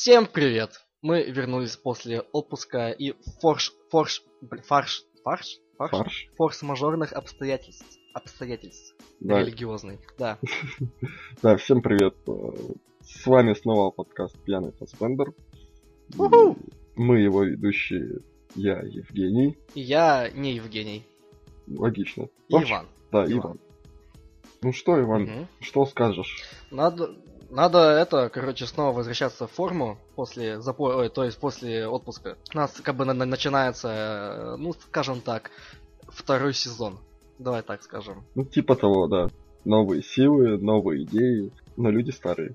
Всем привет! Мы вернулись после отпуска и форш... форш... фарш... Фарш? Фарш? Фарш. Форс-мажорных обстоятельств. Обстоятельств. Да. Религиозный. Да. Да, всем привет. Э, С вами снова подкаст Пьяный Фасбендер. Мы его ведущие, я Евгений. И я не Евгений. Логично. Иван. Да, Иван. Ну что, Иван, что скажешь? Надо, надо это, короче, снова возвращаться в форму после запо... ой, то есть после отпуска. У нас как бы на- на- начинается, э, ну, скажем так, второй сезон. Давай так скажем. Ну, типа того, да. Новые силы, новые идеи, но люди старые.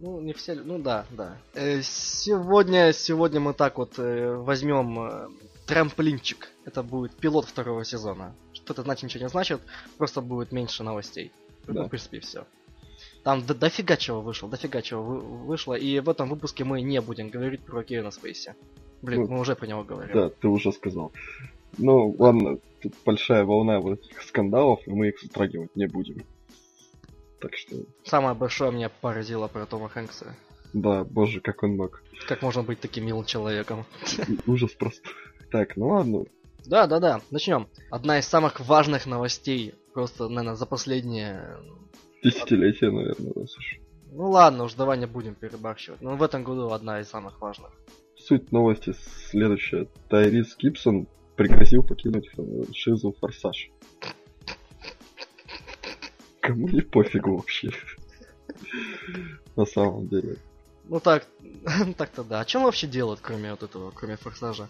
Ну, не все, ну да, да. Э, сегодня, сегодня мы так вот э, возьмем трамплинчик. Это будет пилот второго сезона. Что это значит, ничего не значит, просто будет меньше новостей. Ну, Да. в принципе, все. Там до- дофига чего вышло, дофига чего вы- вышло, и в этом выпуске мы не будем говорить про Кевина Спейси. Блин, Ну, мы уже про него говорим. Да, ты уже сказал. Ну, ладно, тут большая волна вот этих скандалов, и мы их затрагивать не будем. Так что, Самое большое меня поразило про Тома Хэнкса. да, боже, как он мог. Как можно быть таким милым человеком? Ужас просто. Так, ну ладно, Да, да, да, начнем. Одна из самых важных новостей, просто, наверное, за последние... десятилетие, наверное, раз уж. Ну ладно, уж давай не будем перебарщивать. Но в этом году одна из самых важных. Суть новости следующая. Тайрис Гибсон пригрозил покинуть франшизу «Форсаж». Кому не пофигу вообще. На самом деле. Ну так, так-то да. А чем вообще делают, кроме вот этого, кроме Форсажа?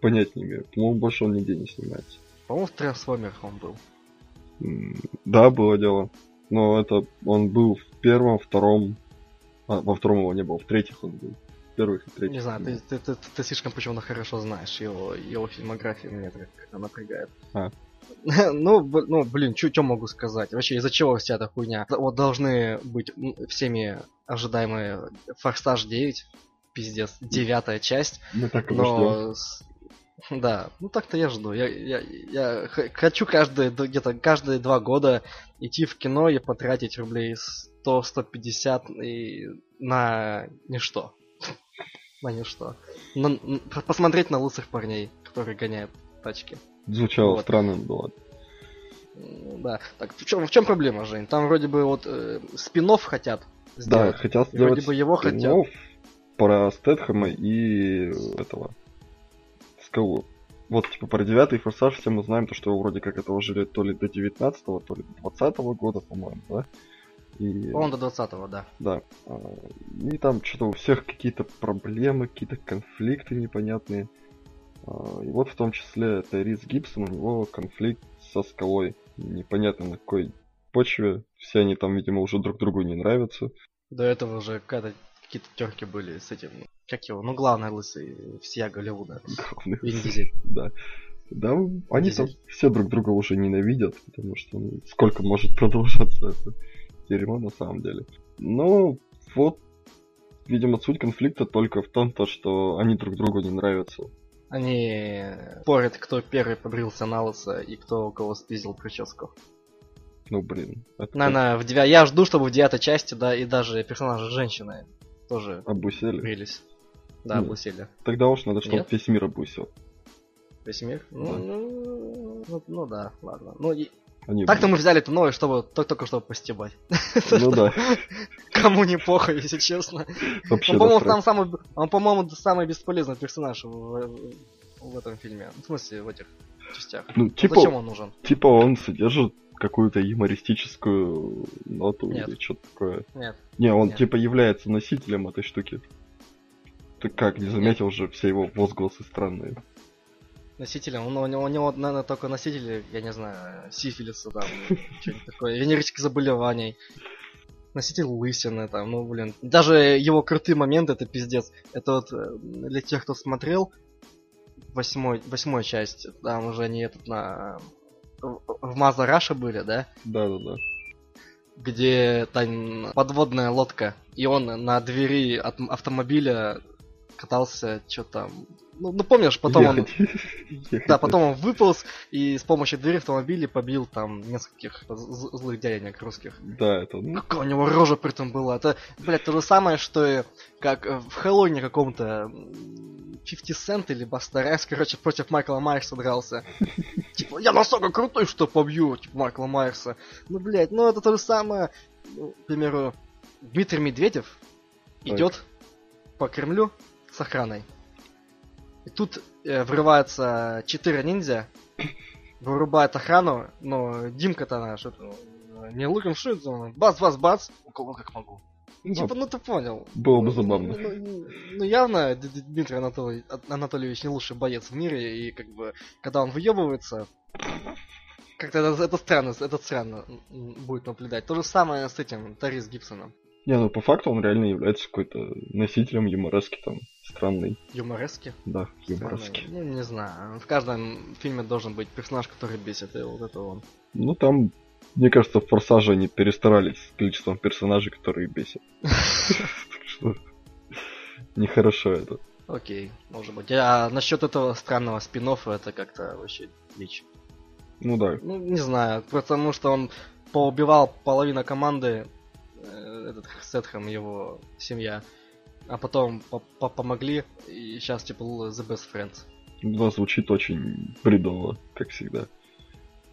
Понять не имею. По-моему, больше он нигде не снимается. По-моему, в Трансформерах он был. Да, было дело. Но это он был в первом, втором... А, во втором его не было, в третьих он был. В первых и третьих. Не знаю, ты, ты, ты, ты слишком почему-то хорошо знаешь его, его фильмографию, меня как-то напрягает. А. ну, ну, блин, что могу сказать? Вообще, из-за чего вся эта хуйня? Вот должны быть всеми ожидаемые Форсаж 9, пиздец, девятая часть, Мы так его ждем. но... с- Да, ну так-то я жду. Я, я, я хочу каждые, где-то каждые два года идти в кино и потратить рублей 100-150 и на ничто. На ничто. На- посмотреть на лысых парней, которые гоняют тачки. Звучало вот. странно, но ладно. М, Да. Так, в чем, в чем проблема, Жень? Там вроде бы вот э, спинов хотят Да, сделать. хотел И сделать вроде бы его хотят. про Стэтхэма и этого Скалу. Вот, типа, про девятый форсаж все мы знаем, то, что его вроде как это уже то ли до 19 то ли до 20 года, по-моему, да? И, Он до 20-го, да. да. А, И там что-то у всех какие-то проблемы, какие-то конфликты непонятные. А, И вот в том числе Тайрис Гибсон, у него конфликт со скалой. Непонятно на какой почве. Все они там, видимо, уже друг другу не нравятся. До этого уже какие-то терки были с этим. Как его? Ну, главный лысый всея Голливуда. Вин Дизель. Да. Да, они там все друг друга уже ненавидят, потому что ну, сколько может продолжаться это дерьмо на самом деле. Ну, вот, видимо, суть конфликта только в том, то, что они друг другу не нравятся. Они спорят, кто первый побрился на лысо и кто у кого спиздил прическу. Ну, блин. Это Наверное, в девя... я жду, чтобы в девятой части, да, и даже персонажи женщины тоже обусели. брились. Да, Ну. облысели. Тогда уж надо, чтобы Нет? весь мир обусил. Весь мир? Ну, Да. ну, ну, ну да, ладно. Ну, и... Они Так-то мы взяли эту новость, чтобы только, чтобы постебать. Ну да, Кому не похуй, если честно. вообще Он, по-моему, там самый, он, по-моему, самый бесполезный персонаж в, в- этом фильме. Ну, В смысле, в этих частях. Ну, Ну, типа, Зачем он нужен? типа он содержит какую-то юмористическую ноту Нет. или что-то такое. Нет. Не, он Нет. типа является носителем этой штуки. Ты как, не заметил же все его возгласы странные. Носителем. Ну, у него, у него, наверное, только носители, я не знаю, сифилиса там, что-нибудь такое, венерических заболеваний. Носитель лысины там, ну, блин. Даже его крутые моменты, это пиздец. Это вот э, для тех, кто смотрел восьмой, восьмой часть, там уже они этот на... В в Маза Раша были, да? Да-да-да. где там подводная лодка, и он на двери от автомобиля катался, что там, Ну, ну помнишь, потом он... Ехать. Ехать, Да, потом он выполз и с помощью двери автомобиля побил там нескольких злых дяденек русских. Да, это, ну, Какая у него рожа при этом была. Это, блядь, то же самое, что и как в Хэллоуине каком-то м, 50 Cent или Баста Райс, короче, против Майкла Майерса дрался. Типа, я настолько крутой, что побью, типа, Майкла Майерса. Ну, блядь, ну это то же самое, ну, к примеру, Дмитрий Медведев идет по Кремлю с охраной. И тут э, врываются четыре ниндзя, вырубают охрану, но Димка-то наш, это, э, не луком шутит, он бац, бац, бац, у кого как могу. ну, Типа, ну ты понял. было бы Ну, забавно. Ну, ну, ну, явно Дмитрий Анатолий- Анатольевич не лучший боец в мире, и как бы, когда он выебывается, как-то это, это странно, это странно будет наблюдать. То же самое с этим Тарис Гибсоном. Не, ну по факту он реально является какой-то носителем юморески там, странный, Юморески. да, Странный. юморески. Ну, не знаю. В каждом фильме должен быть персонаж, который бесит, и вот это он. Ну там, мне кажется, в Форсаже они перестарались с количеством персонажей, которые бесят. Так что нехорошо это. Окей, может быть. А насчет этого странного спин это как-то вообще дичь. Ну да, Ну, не знаю, потому что он поубивал половину команды, этот Сетхэм, его семья, а потом по- по- помогли, и сейчас типа The Best Friends. да, звучит очень бредово, как всегда.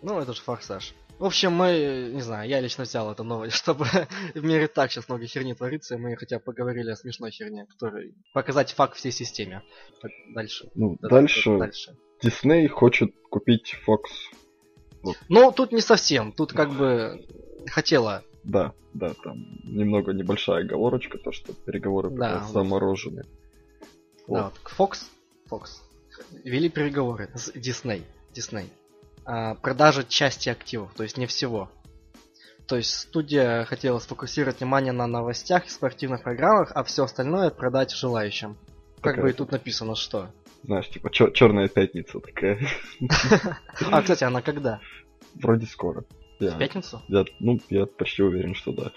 Ну, это же форсаж. В общем, мы, не знаю, я лично взял эту новость, чтобы в мире так сейчас много херни творится, и мы хотя бы поговорили о смешной херне, которой показать факт всей системе. Дальше. Ну, Да, дальше Дальше. Дисней хочет купить Fox. Ну, тут не совсем, тут как бы хотела Да, да, там немного небольшая оговорочка, то что переговоры Да, вот. заморожены. Да, Вот. вот Fox, Fox вели переговоры с Disney, Disney. о продаже части активов, то есть не всего. То есть студия хотела сфокусировать внимание на новостях и спортивных программах, а все остальное продать желающим. Как Такая бы и тут написано, что. Знаешь, типа черная пятница такая. А, кстати, она когда? Вроде скоро. В Я, пятницу? я, ну, я почти уверен, что да.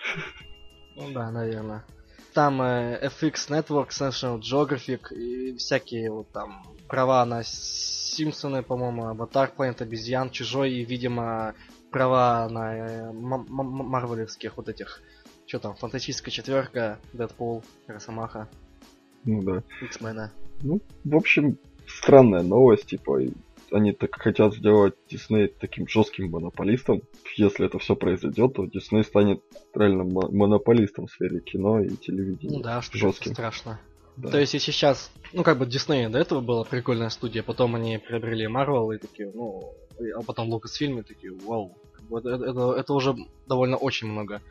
Ну да, наверное. Там э, FX Network, National Geographic и всякие вот там права на Симпсоны, по-моему, Аватар, Планета Обезьян, Чужой и, видимо, права на э, марвелевских вот этих, что там, Фантастическая четверка, Дэдпул, Росомаха, Ну да. X-мены. Ну, в общем, странная новость, типа, они так хотят сделать Дисней таким жестким монополистом. Если это все произойдет, то Дисней станет реально мо- монополистом в сфере кино и телевидения. Ну да, что жестким. страшно. Да. То есть, если сейчас, ну, как бы Дисней до этого была прикольная студия, потом они приобрели Marvel и такие, ну, а потом Lucasfilm и такие, вау, это, это, это уже довольно очень много.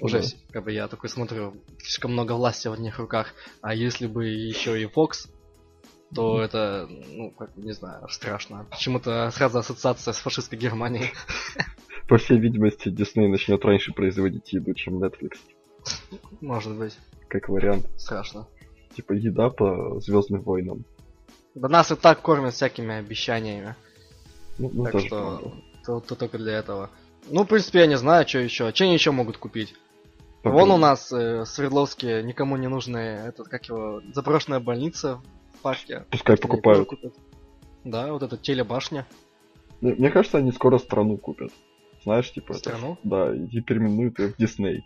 Уже, Да. как бы я такой смотрю, слишком много власти в одних руках, а если бы еще и Fox, то это, ну, как не знаю, страшно. Почему-то сразу ассоциация с фашистской Германией. По всей видимости, Дисней начнет раньше производить еду, чем Netflix. Может быть, Как вариант. страшно. Типа еда по Звездным войнам. Да нас и так кормят всякими обещаниями. Ну, ну, так что то, то только для этого. Ну, в принципе, я не знаю, что еще. Что они еще могут купить? Вон у нас э, в Свердловске никому не нужная, этот, как его, заброшенная больница парке. Пускай покупают. Да, вот эта телебашня. Мне, мне кажется, они скоро страну купят. Знаешь, типа... это- Страну? да, и переименуют ее в Дисней.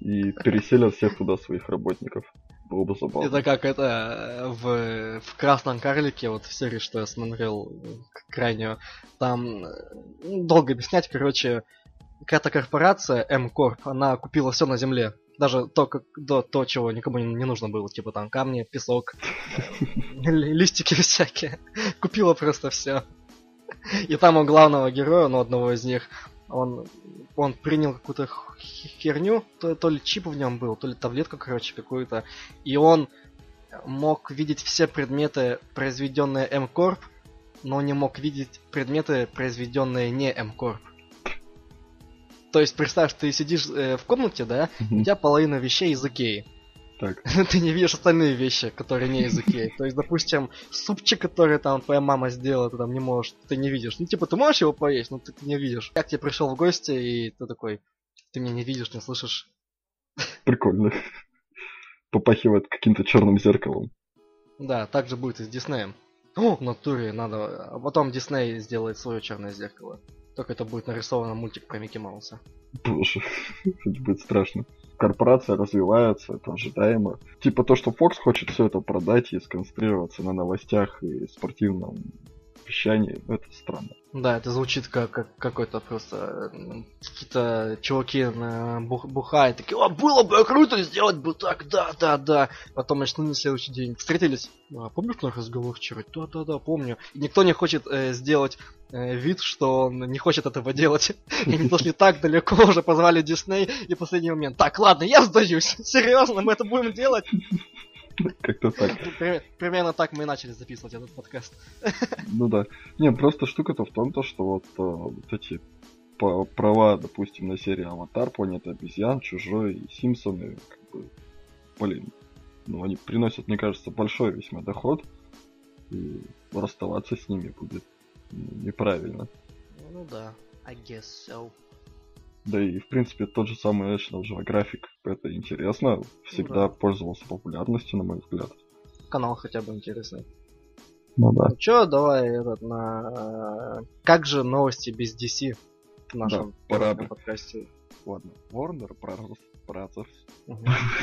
И переселят всех туда своих работников. Было бы забавно. Это как это в, в Красном Карлике, вот в серии, что я смотрел крайнюю, там ну, долго объяснять, короче, какая-то корпорация M-Corp, она купила все на земле. Даже то, как, до, то, чего никому не, не нужно было, типа там камни, песок, ли- листики всякие. Купила просто все. И там у главного героя, ну, одного из них, он, он принял какую-то херню, то, то ли чип в нем был, то ли таблетку, короче, какую-то, и он мог видеть все предметы, произведенные M-Corp, но не мог видеть предметы, произведенные не M-Corp. То есть, представь, ты сидишь э, в комнате, да, у Мгм. тебя половина вещей из Икеи. Так, ты не видишь остальные вещи, которые не из Икеи. То есть, допустим, супчик, который там твоя мама сделала, ты там не можешь, ты не видишь. Ну, типа, ты можешь его поесть, но ты, ты не видишь. Я к тебе пришел в гости, и ты такой, ты меня не видишь, не слышишь. прикольно. Попахивает каким-то черным зеркалом. Да, так же будет и с Диснеем. О, в натуре надо... А потом Дисней сделает свое черное зеркало. Только это будет нарисовано мультик про Микки Мауса. Боже, это будет страшно. Корпорация развивается, это ожидаемо. Типа то, что Fox хочет все это продать и сконцентрироваться на новостях и спортивном вещании, это странно. Да, это звучит как, как какой-то просто какие-то чуваки э, бух, бухают, такие, о, было бы круто сделать бы так, да, да, да. Потом начнут на следующий день. Встретились. А, помнишь наш разговор вчера? Да, да, да, помню. И никто не хочет э, сделать э, вид, что он не хочет этого делать. И они зашли так далеко, уже позвали Дисней, и последний момент. Так, ладно, я сдаюсь. Серьезно, мы это будем делать? Как-то так. Примерно так мы и начали записывать этот подкаст. Ну да. Не, просто штука-то в том, то, что вот, э, вот эти права, допустим, на серии Аватар, Планета обезьян, Чужой и Симпсоны, как бы, блин, ну они приносят, мне кажется, большой весьма доход, и расставаться с ними будет неправильно. Ну да, I guess so. Да и, в принципе, тот же самый National Geographic, это интересно, всегда да. пользовался популярностью, на мой взгляд. Канал хотя бы интересный. Ну да. Ну чё, давай этот на... Как же новости без DC в нашем да, пора подкасте? Ладно, Warner Brothers. Brothers.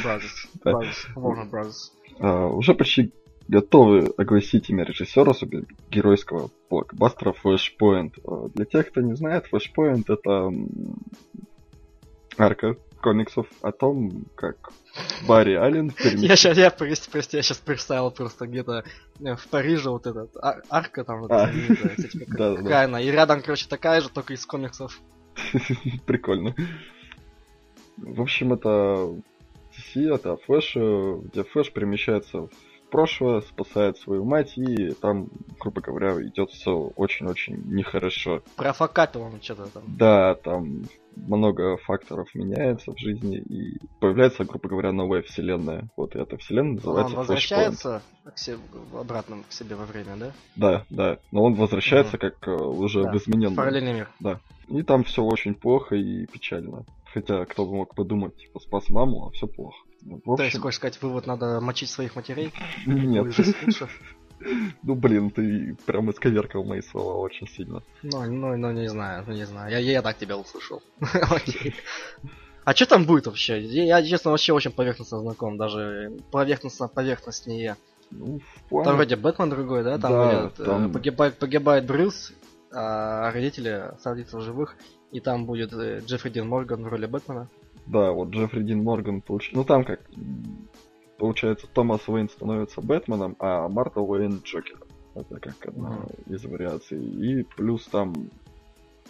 Brothers. Brothers. Warner Brothers. А, уже почти готовы огласить имя режиссера геройского блокбастера Flashpoint. А, для тех, кто не знает, Flashpoint это арка комиксов о том, как Барри Аллен Я сейчас, я, прости, прости, я сейчас представил просто где-то э, в Париже вот этот ар- арка там, вот, а. типа, да, какая да. она, и рядом, короче, такая же, только из комиксов. Прикольно. В общем, это DC, это Флэш, где Флэш перемещается в прошлое, спасает свою мать, и там, грубо говоря, идет все очень-очень нехорошо. Профокатил он что-то там. Да, там много факторов меняется в жизни, и появляется, грубо говоря, новая вселенная. Вот и эта вселенная называется Он возвращается к себе, обратно к себе во время, да? Да, да. Но он возвращается угу. как uh, уже да, в измененный. Параллельный мир. Да. И там все очень плохо и печально. Хотя кто бы мог подумать, типа, спас маму, а все плохо. В общем... То есть, хочешь сказать, вывод, надо мочить своих матерей? Нет. Ну блин, ты прям исковеркал мои слова очень сильно. Ну, ну, ну не знаю, ну не знаю. Я, я так тебя услышал. А что там будет вообще? Я, честно, вообще очень поверхностно знаком, даже поверхностно поверхностнее. Ну, плане... Там вроде Бэтмен другой, да? Там, да, будет, э, там... Погибает, погибает Брюс, а родители остаются в живых, и там будет э, Джеффри Дин Морган в роли Бэтмена. Да, вот Джеффри Дин Морган получил. Ну там как получается, Томас Уэйн становится Бэтменом, а Марта Уэйн Джокером. Это как одна mm. из вариаций. И плюс там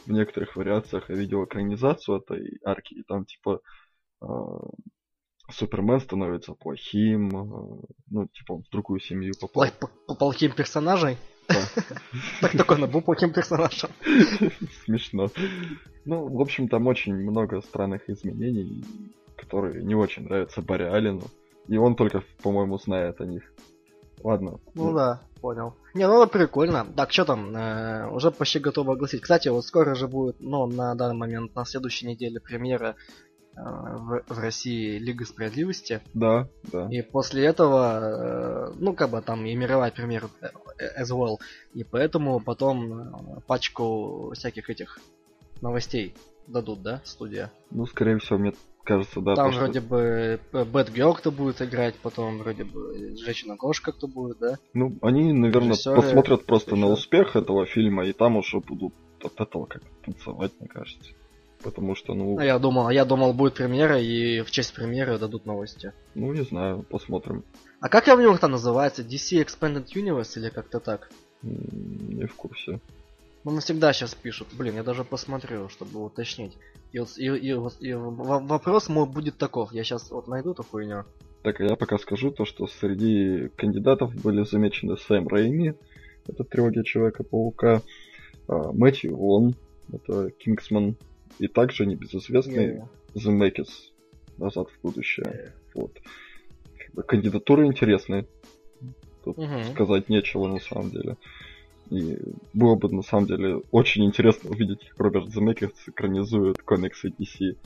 в некоторых вариациях я видел экранизацию этой арки, и там типа э, Супермен становится плохим, э, ну, типа он в другую семью попал. По плохим персонажей? Так только он был плохим персонажем. Смешно. Ну, в общем, там очень много странных изменений, которые не очень нравятся Барри Аллену. И он только, по-моему, знает о них. Ладно. Ну да, понял. Не, ну это прикольно. Так, что там? Э, уже почти готово огласить. Кстати, вот скоро же будет, ну, на данный момент, на следующей неделе премьера в, в России Лига Справедливости. Да, да. И после этого, э, ну, как бы там и мировая премьера э, as well. И поэтому потом э, пачку всяких этих новостей дадут, да, студия? Ну, скорее всего, мне кажется, да. Там вроде что... бы Бэт Герл кто будет играть, потом вроде бы Женщина-кошка кто будет, да? Ну, они, наверное, Режиссеры, посмотрят просто на успех этого фильма, и там уже будут от этого как танцевать, мне кажется. Потому что, ну... А я думал, я думал, будет премьера, и в честь премьеры дадут новости. Ну, не знаю, посмотрим. А как я в там называется? DC Expanded Universe или как-то так? Не в курсе. Ну, навсегда сейчас пишут. Блин, я даже посмотрю, чтобы уточнить. И, вот, и, и, и вопрос мой будет таков. Я сейчас вот найду эту хуйню. Так, а я пока скажу то, что среди кандидатов были замечены Сэм Рейми, это трилогия Человека-паука, а, Мэтью Вон, это Кингсман, и также небезызвестный yeah. Земекис, Назад в будущее. Yeah. Вот. Как бы, кандидатуры интересные. Тут uh-huh. сказать нечего на самом деле. И было бы на самом деле очень интересно увидеть, как Роберт Земекис экранизует комиксы DC.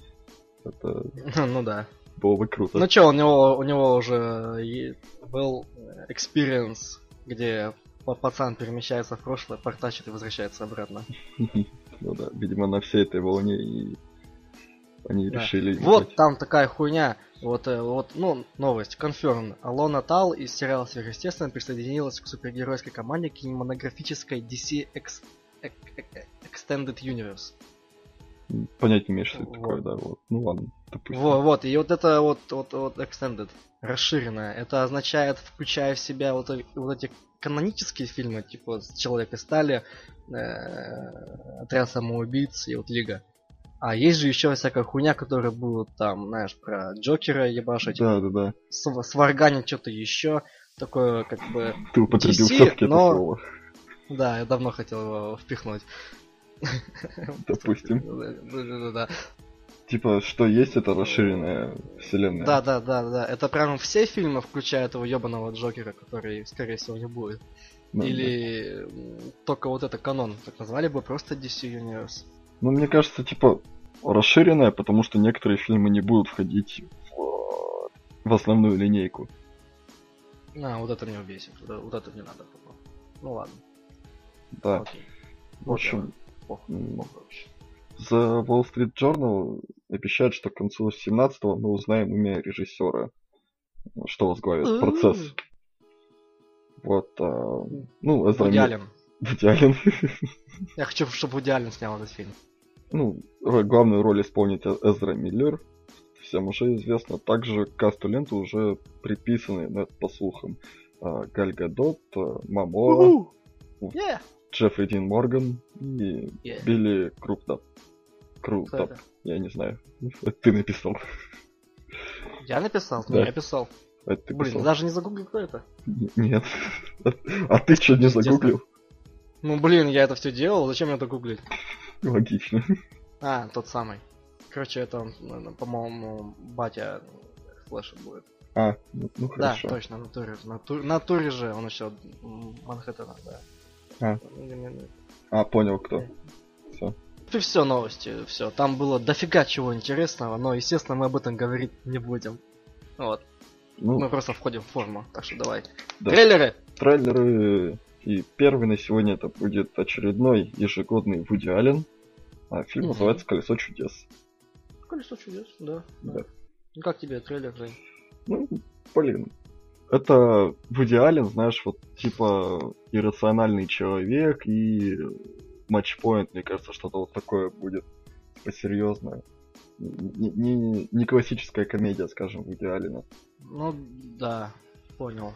Это... Ну да. Было бы круто. Ну чё, у него, у него уже был experience, где па- пацан перемещается в прошлое, портачит и возвращается обратно. Ну да, видимо, на всей этой волне и они Да. решили... Вот играть. там такая хуйня. Вот, э, вот, ну, новость, конферм. Алона Тал из сериала Сверхъестественно присоединилась к супергеройской команде кинематографической DC Ex- Extended Universe. Понять не имеешь, что это Вот. такое, да, вот. Ну ладно, допустим. Во- Вот, и вот это вот, вот, вот Extended, расширенное, это означает, включая в себя вот, э- вот эти канонические фильмы, типа Человек из стали, э, Отряд самоубийц и вот Лига. А есть же еще всякая хуйня, которая будут там, знаешь, про Джокера ебашить, Да, да, да. св- сварганить что-то еще, такое как бы... Ты употребил DC, все-таки но- это слово. Да, я давно хотел его впихнуть. Допустим. Да-да-да. Типа, что есть, это расширенная вселенная. Да, да, да, да. Это прям все фильмы, включая этого ебаного Джокера, который, скорее всего, не будет. Да, да. Или м, только вот это канон. Так назвали бы просто DC Universe. Ну, мне кажется, типа, расширенная, потому что некоторые фильмы не будут входить в, в основную линейку. А, вот это меня бесит. Вот, это- вот это не надо было. Ну ладно, Да. окей. В общем, Похуй, м, похуй вообще. The Wall Street Journal обещает, что к концу 17-го мы узнаем имя режиссера, что возглавит процесс. Вот, а, ну, Эзра Вуди Ми- Аллен. Вуди Аллен. Я хочу, чтобы Вуди Аллен снял этот фильм. ну, главную роль исполнит Эзра Миллер. Всем уже известно. Также к касту ленты уже приписаны, ну, это по слухам, а, Галь Гадот, а, Мамора, Yeah. Джеффри Дин Морган и Yeah. Билли Круптап, это? я не знаю. Это ты написал. Я написал? Да. Я писал. Это ты Блин, писал. даже не загуглил, кто это. Н- Нет. А ты что, не загуглил? Ну, блин, я это все делал, зачем мне это гуглить? Логично. А, тот самый. Короче, это, он, ну, по-моему, батя Флэша будет. А, ну, ну хорошо. Да, точно, на туре, на, туре, на туре же он еще Манхэттена, да. А. А, понял кто. Все. И все новости, все. Там было дофига чего интересного, но, естественно, мы об этом говорить не будем. Вот. Ну, Мы просто входим в форму, так что давай. да. Трейлеры! трейлеры. И первый на сегодня это будет очередной ежегодный Вуди Аллен. А фильм Мгм. называется «Колесо чудес». Колесо чудес, да. Да. Ну как тебе трейлер, Жень? Ну, блин. Это Вуди Аллен, знаешь, вот типа иррациональный человек и матчпоинт, мне кажется, что-то вот такое будет посерьезное. Не, не, не классическая комедия, скажем, Вуди Аллена. Ну, да, понял.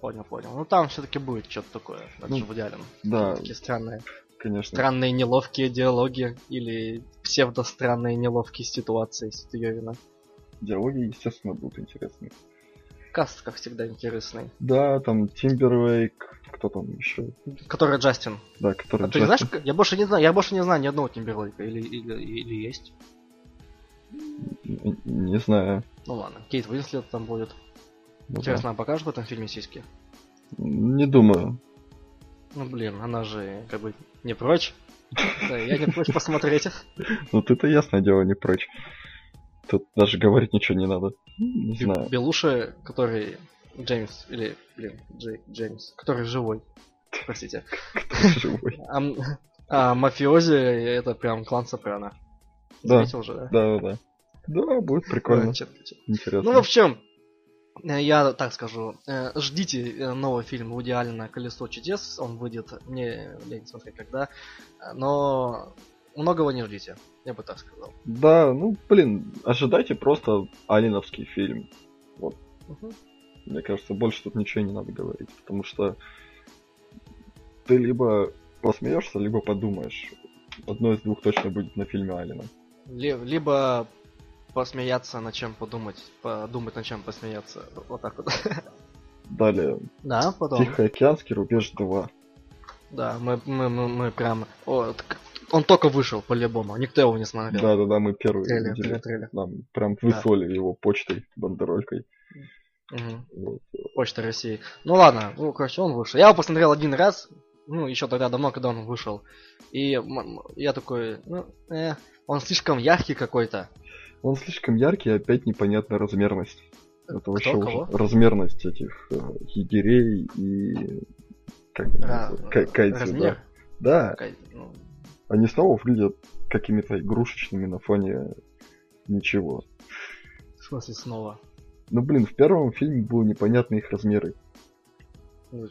Понял, понял. Ну там все-таки будет что-то такое. Это Ну, Вуди Аллен. Да, Такие странные. конечно. Странные неловкие диалоги или псевдо-странные неловкие ситуации с Йовина. Диалоги, естественно, будут интересны. Каст, как всегда, интересный. Да, там Тимберлейк, кто там еще? Который Джастин. Да, который А ты не знаешь, Джастин. я больше не знаю, я больше не знаю ни одного Тимберлейка. Или, или, или есть. Н- Не знаю. Ну ладно, Кейт Уинслет там будет. Ну да. Интересно, а покажешь в этом фильме сиськи? Не думаю. Ну блин, она же как бы не прочь. Да, я не прочь посмотреть. Ну ты-то ясное дело не прочь. Тут даже говорить ничего не надо. Не знаю. Белуши, который Джеймс, или, блин, Джей, Джеймс, который живой. Простите. Кто живой. А, а мафиози это прям клан Сопрано. Да. Заметил же, да? Да, да, да. Да, будет прикольно. Чё- чё- Интересно. Ну, в общем, э, я так скажу, э, ждите э, новый фильм Вуди «Колесо чудес», он выйдет, мне лень смотреть когда, но многого не ждите, я бы так сказал. Да, ну, блин, ожидайте просто алиновский фильм. Мгм. Мне кажется, больше тут ничего не надо говорить, потому что ты либо посмеешься, либо подумаешь. Одно из двух точно будет на фильме Алина. Ли- Либо посмеяться, над чем подумать, подумать, над чем посмеяться, вот так вот. Далее, Да, потом. Тихоокеанский рубеж 2. Да, мы, мы, мы, мы прям... О, он только вышел по-любому, никто его не смотрел. Да-да-да, мы первый Трейлер, трейлер, трейлер. Нам прям выслали его почтой, бандеролькой. Мгм. Вот. Почта России. Ну ладно, ну, короче, он вышел. Я его посмотрел один раз, ну, еще тогда давно, когда он вышел. И я такой, ну, э, он слишком яркий какой-то. Он слишком яркий опять непонятная размерность. Это Кто, вообще кого? размерность этих э, егерей и... Как они Ра- называют? Ка- кайдзю, размер? да. Да, Кай- ну, они снова выглядят какими-то игрушечными на фоне ничего. в смысле снова? Ну, блин, в первом фильме было непонятны их размеры.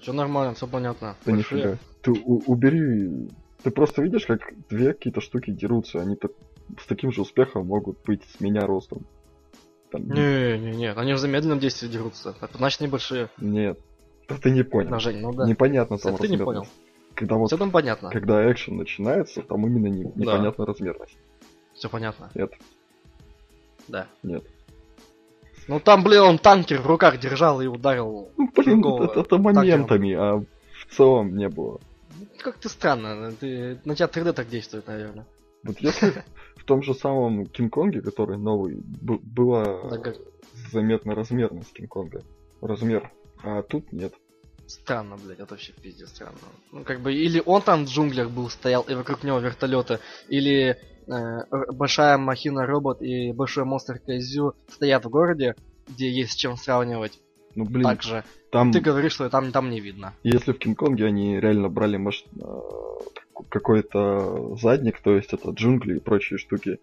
Все нормально, все понятно. Да Большие. нифига. Ты убери... Ты просто видишь, как две какие-то штуки дерутся. Они так- с таким же успехом могут быть с меня ростом. Там, Не, не, не, они в замедленном действии дерутся. Это значит небольшие. Нет. Да ты не понял. Жень, ну да. Непонятно там Это ты не понял. Когда вот, Все там понятно. когда экшен начинается, там именно не- непонятна размерность. Все понятно. Нет, Да. нет. Ну там, блин, он танкер в руках держал и ударил. Ну, блин, это, это моментами, а в целом не было. Ну, Как ты странно. Ты... На тебя 3D так действует, наверное. Вот если в том же самом Кинг-Конге, который новый, была Да заметна размерность Кинг-Конга. Размер. А тут нет. Странно, блядь, это вообще пиздец странно. Ну, как бы, или он там в джунглях был, стоял, и вокруг него вертолеты, или э, большая махина робот и большой монстр Кайзю стоят в городе, где есть с чем сравнивать. Ну, блин, Так же. там, Ты говоришь, что там, там не видно. если в Кинг-Конге они реально брали маш- а, какой-то задник, то есть это джунгли и прочие штуки,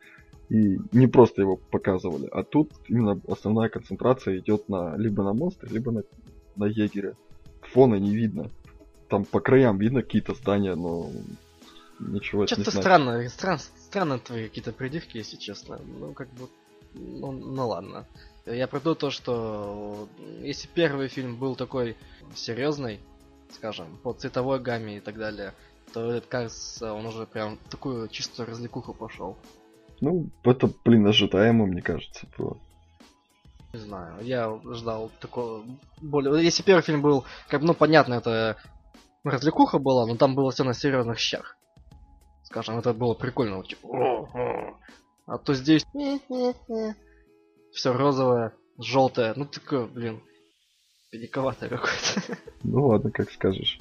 и не просто его показывали, а тут именно основная концентрация идет на либо на монстре, либо на, на егере. Фона не видно. Там по краям видно какие-то здания, но ничего Что-то странно, стран, странно твои какие-то придирки, если честно. Ну, как бы, ну, ну ладно. Я про то, то, что если первый фильм был такой серьезный, скажем, по цветовой гамме и так далее, то этот, кажется, он уже прям такую чистую развлекуху пошел. Ну, это, блин, ожидаемо, мне кажется, было. Не знаю, я ждал такого более... Если первый фильм был, как бы, ну, понятно, это развлекуха была, но там было все на серьезных щах. Скажем, это было прикольно, вот, типа... «О, о». А то здесь... Все розовое, желтое, ну, такое, блин, педиковатое какое-то. Ну ладно, как скажешь.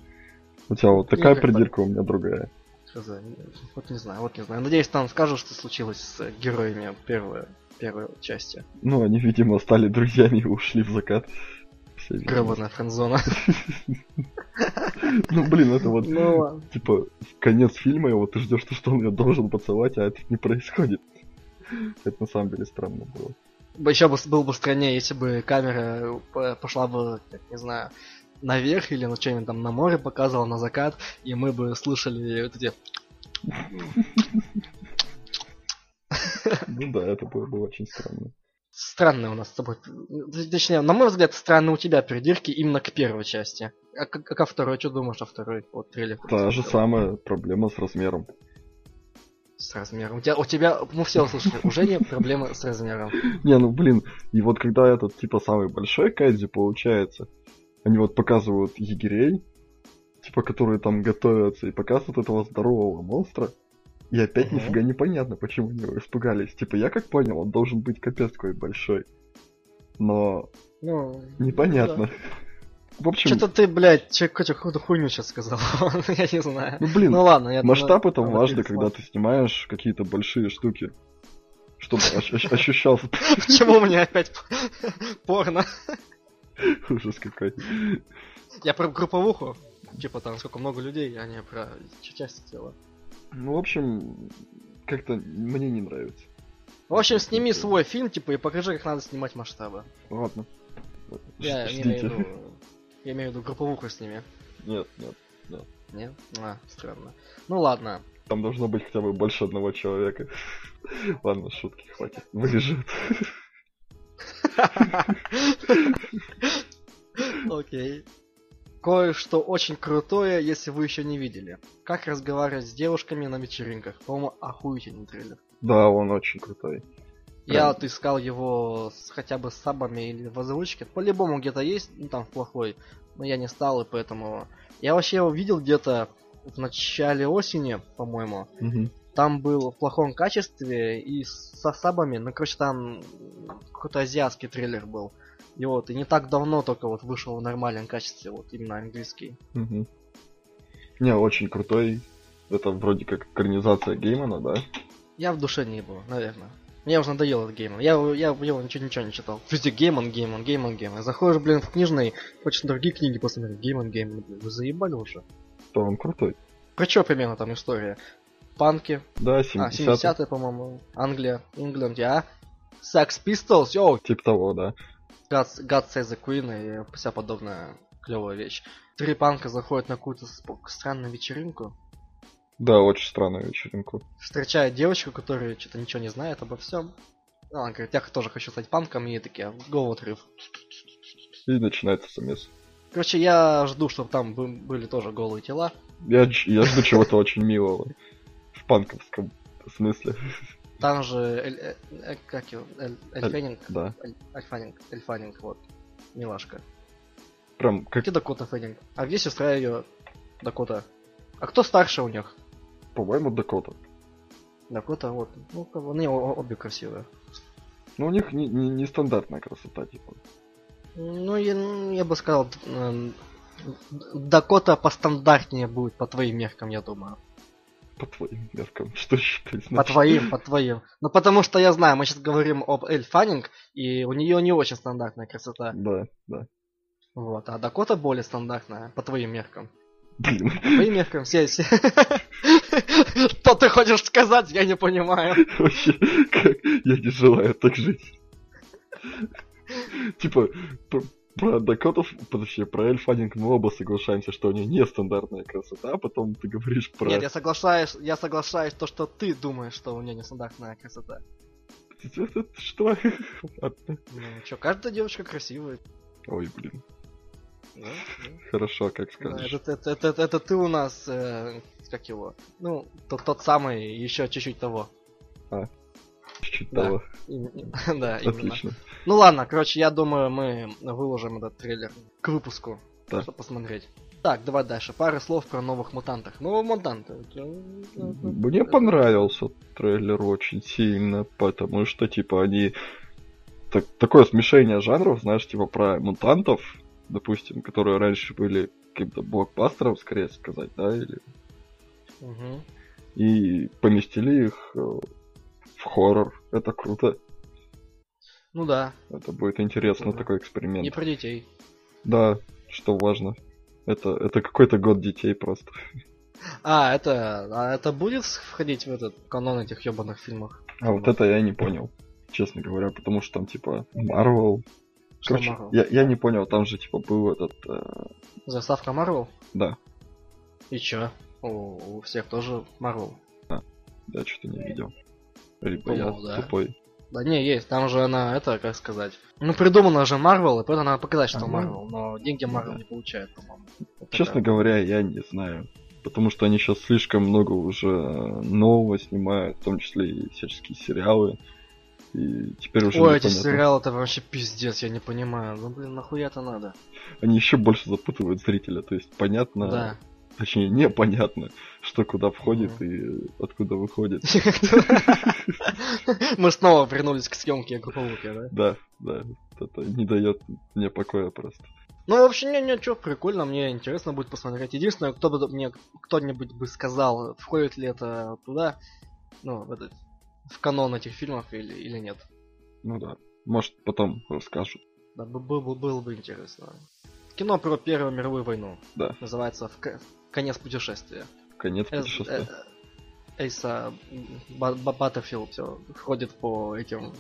У тебя вот такая так. придирка, у меня другая. Вот не знаю, вот не знаю. Надеюсь, там скажут, что случилось с героями первой, первой части. Ну, они, видимо, стали друзьями и ушли в закат. Гребаная френдзона. Ну, блин, это вот, Ну типа, конец фильма, и вот ты ждешь, что он ее должен поцеловать, а это не происходит. Это на самом деле странно было. Еще бы был бы страннее, если бы камера п- пошла бы, как не знаю, наверх или ну что-нибудь там на море показывала, на закат, и мы бы слышали вот эти... Ну да, это было бы очень странно. Странные у нас с тобой... Точнее, на мой взгляд, странные у тебя придирки именно к первой части. А к- а ко второй, что думаешь о второй? Вот трейлер. Та же самая проблема с размером. С размером. У тебя, у тебя, мы все услышали, уже не проблемы с размером. Не, ну блин, и вот когда этот, типа, самый большой кайдзи получается, они вот показывают егерей, типа, которые там готовятся, и показывают этого здорового монстра, и опять Мгм. нифига непонятно, почему они его испугались. Типа, я как понял, он должен быть капец какой большой. Но Ну, непонятно. В общем, Что-то ты, блядь, какую-то какую-то хуйню сейчас сказал. Я не знаю. ну блин, Ну ладно, я масштаб это важно, когда ты снимаешь какие-то большие штуки. Чтобы ощ- ощ- ощущался Почему мне опять порно? ужас какой. Я про групповуху. Типа там сколько много людей, а не про ч- части тела. Ну, в общем, как-то мне не нравится. В общем, сними свой фильм, типа, и покажи, как надо снимать масштабы. Ладно. Я Ждите. имею в виду... Я имею в виду групповуху сними. Нет, нет. Нет? А, странно. Ну ладно. Там должно быть хотя бы больше одного человека. Ладно, шутки, хватит. Вырежет. Окей. Кое-что очень крутое, если вы еще не видели. Как разговаривать с девушками на вечеринках. По-моему, охуительный трейлер. Да, он очень крутой. Я вот искал его с, хотя бы с сабами или в озвучке. По-любому где-то есть, ну там в плохой. Но я не стал, и поэтому... Я вообще его видел где-то в начале осени, по-моему. Мгм. Там был в плохом качестве и со сабами. Ну, короче, там какой-то азиатский трейлер был. И вот, и не так давно только вот вышел в нормальном качестве, вот именно английский. Мгм. Не, очень крутой. Это вроде как экранизация Геймана, да? Я в душе не ебу, наверное. Мне уже надоел этот Гейман. Я, я его ничего, ничего не читал. Везде Гейман, Гейман, Гейман, Гейман. Заходишь, блин, в книжный, хочешь другие книги посмотреть. Гейман, Гейман, блин. Вы заебали уже? Но он крутой. Про что примерно там история? Панки. Да, А, 70 70-е, по-моему. Англия, England, а? Sex Pistols, йоу, Типа того, да. God, God Save the Queen и вся подобная клевая вещь. Три панка заходят на какую-то странную вечеринку, Да, очень странную вечеринку. встречают девочку, которая что-то ничего не знает обо всем. Она говорит, я тоже хочу стать панком, и такие, go отрыв. И начинается замес. Короче, я жду, чтобы там бы- были тоже голые тела. Я, я жду чего-то очень милого. В панковском смысле. Там же, Эль, э, э, как его, Эль? Да. Эль, Эль Фаннинг, Эль Фаннинг, вот. Милашка. Прям как, Где Дакота Феннинг? А где сестра ее Дакота? А кто старше у них? по-моему, Дакота. Дакота, вот. Ну, они обе красивые. Ну, у них не, не- нестандартная красота, типа. Ну, я, я бы сказал, Дакота постандартнее будет по твоим меркам, я думаю. По твоим меркам. Что считать? По твоим, по твоим. Ну, потому что я знаю, мы сейчас говорим об Эль Фаннинг, и у нее не очень стандартная красота. Да, да. Вот, а Дакота более стандартная, по твоим меркам. Блин. По твоим меркам все, все. Что ты хочешь сказать, я не понимаю. Вообще, как я не желаю так жить. Типа, про, Дакотов, подожди, про Эльфанинг мы оба соглашаемся, что у нее нестандартная красота, а потом ты говоришь про... Нет, я соглашаюсь, я соглашаюсь то, что ты думаешь, что у нее нестандартная красота. Что? Ну, чё, каждая девочка красивая. Ой, блин. Да, да. Хорошо, как Да, скажешь. это, это, это, это- это ты у нас, э, как его, ну, тот, тот самый, еще чуть-чуть того. Чуть-чуть да. того. Да, именно. Отлично. Ну ладно, короче, я думаю, мы выложим этот трейлер к выпуску, Да. чтобы посмотреть. Так, давай дальше. Пары слов про новых мутантах. Новые мутанты. Мне понравился трейлер очень сильно, потому что, типа, они... так- такое смешение жанров, знаешь, типа про мутантов, допустим, которые раньше были каким-то блокбастером, скорее сказать, да, или... Мгм. И поместили их э, в хоррор. Это круто. Ну да, Это будет интересно, Мгм. такой эксперимент. не про детей. Да, что важно. Это, это какой-то год детей просто. А, это, а это будет входить в этот канон этих ебаных фильмов? А вот это я не понял, честно говоря, потому что там типа Марвел. Короче, Marvel? я, я не понял, там же типа был этот. э, Заставка Марвел? да, И чё? У, у всех тоже Марвел. я что-то не видел. Либо я По-моему, да. тупой. Да не, есть, там же она, это, как сказать. Ну, придумана же Марвел, и поэтому надо показать, что Ага. Марвел, но деньги Марвел Да. не получает, по-моему. Честно такая. говоря, я не знаю. Потому что они сейчас слишком много уже нового снимают, в том числе и всяческие сериалы. И теперь уже Ой, эти сериалы это вообще пиздец, я не понимаю. Ну блин, нахуя это надо? Они еще больше запутывают зрителя. То есть понятно, Да. Точнее непонятно, что куда входит и откуда выходит. Мы снова вернулись к съемке групповухи, да? Да, да. Это не дает мне покоя просто. Ну, вообще, не, не, прикольно, мне интересно будет посмотреть. Единственное, кто бы мне, кто-нибудь бы сказал, входит ли это туда, ну, в этот, в канон этих фильмов или, или нет. Ну да. Может, потом расскажут. Да, бы- бы- бы- было бы интересно. Кино про Первую мировую войну. Да. Называется «В «Конец путешествия». Конец Эс- путешествия. э, Эйса Ба- Ба- Баттерфилд все ходит по этим,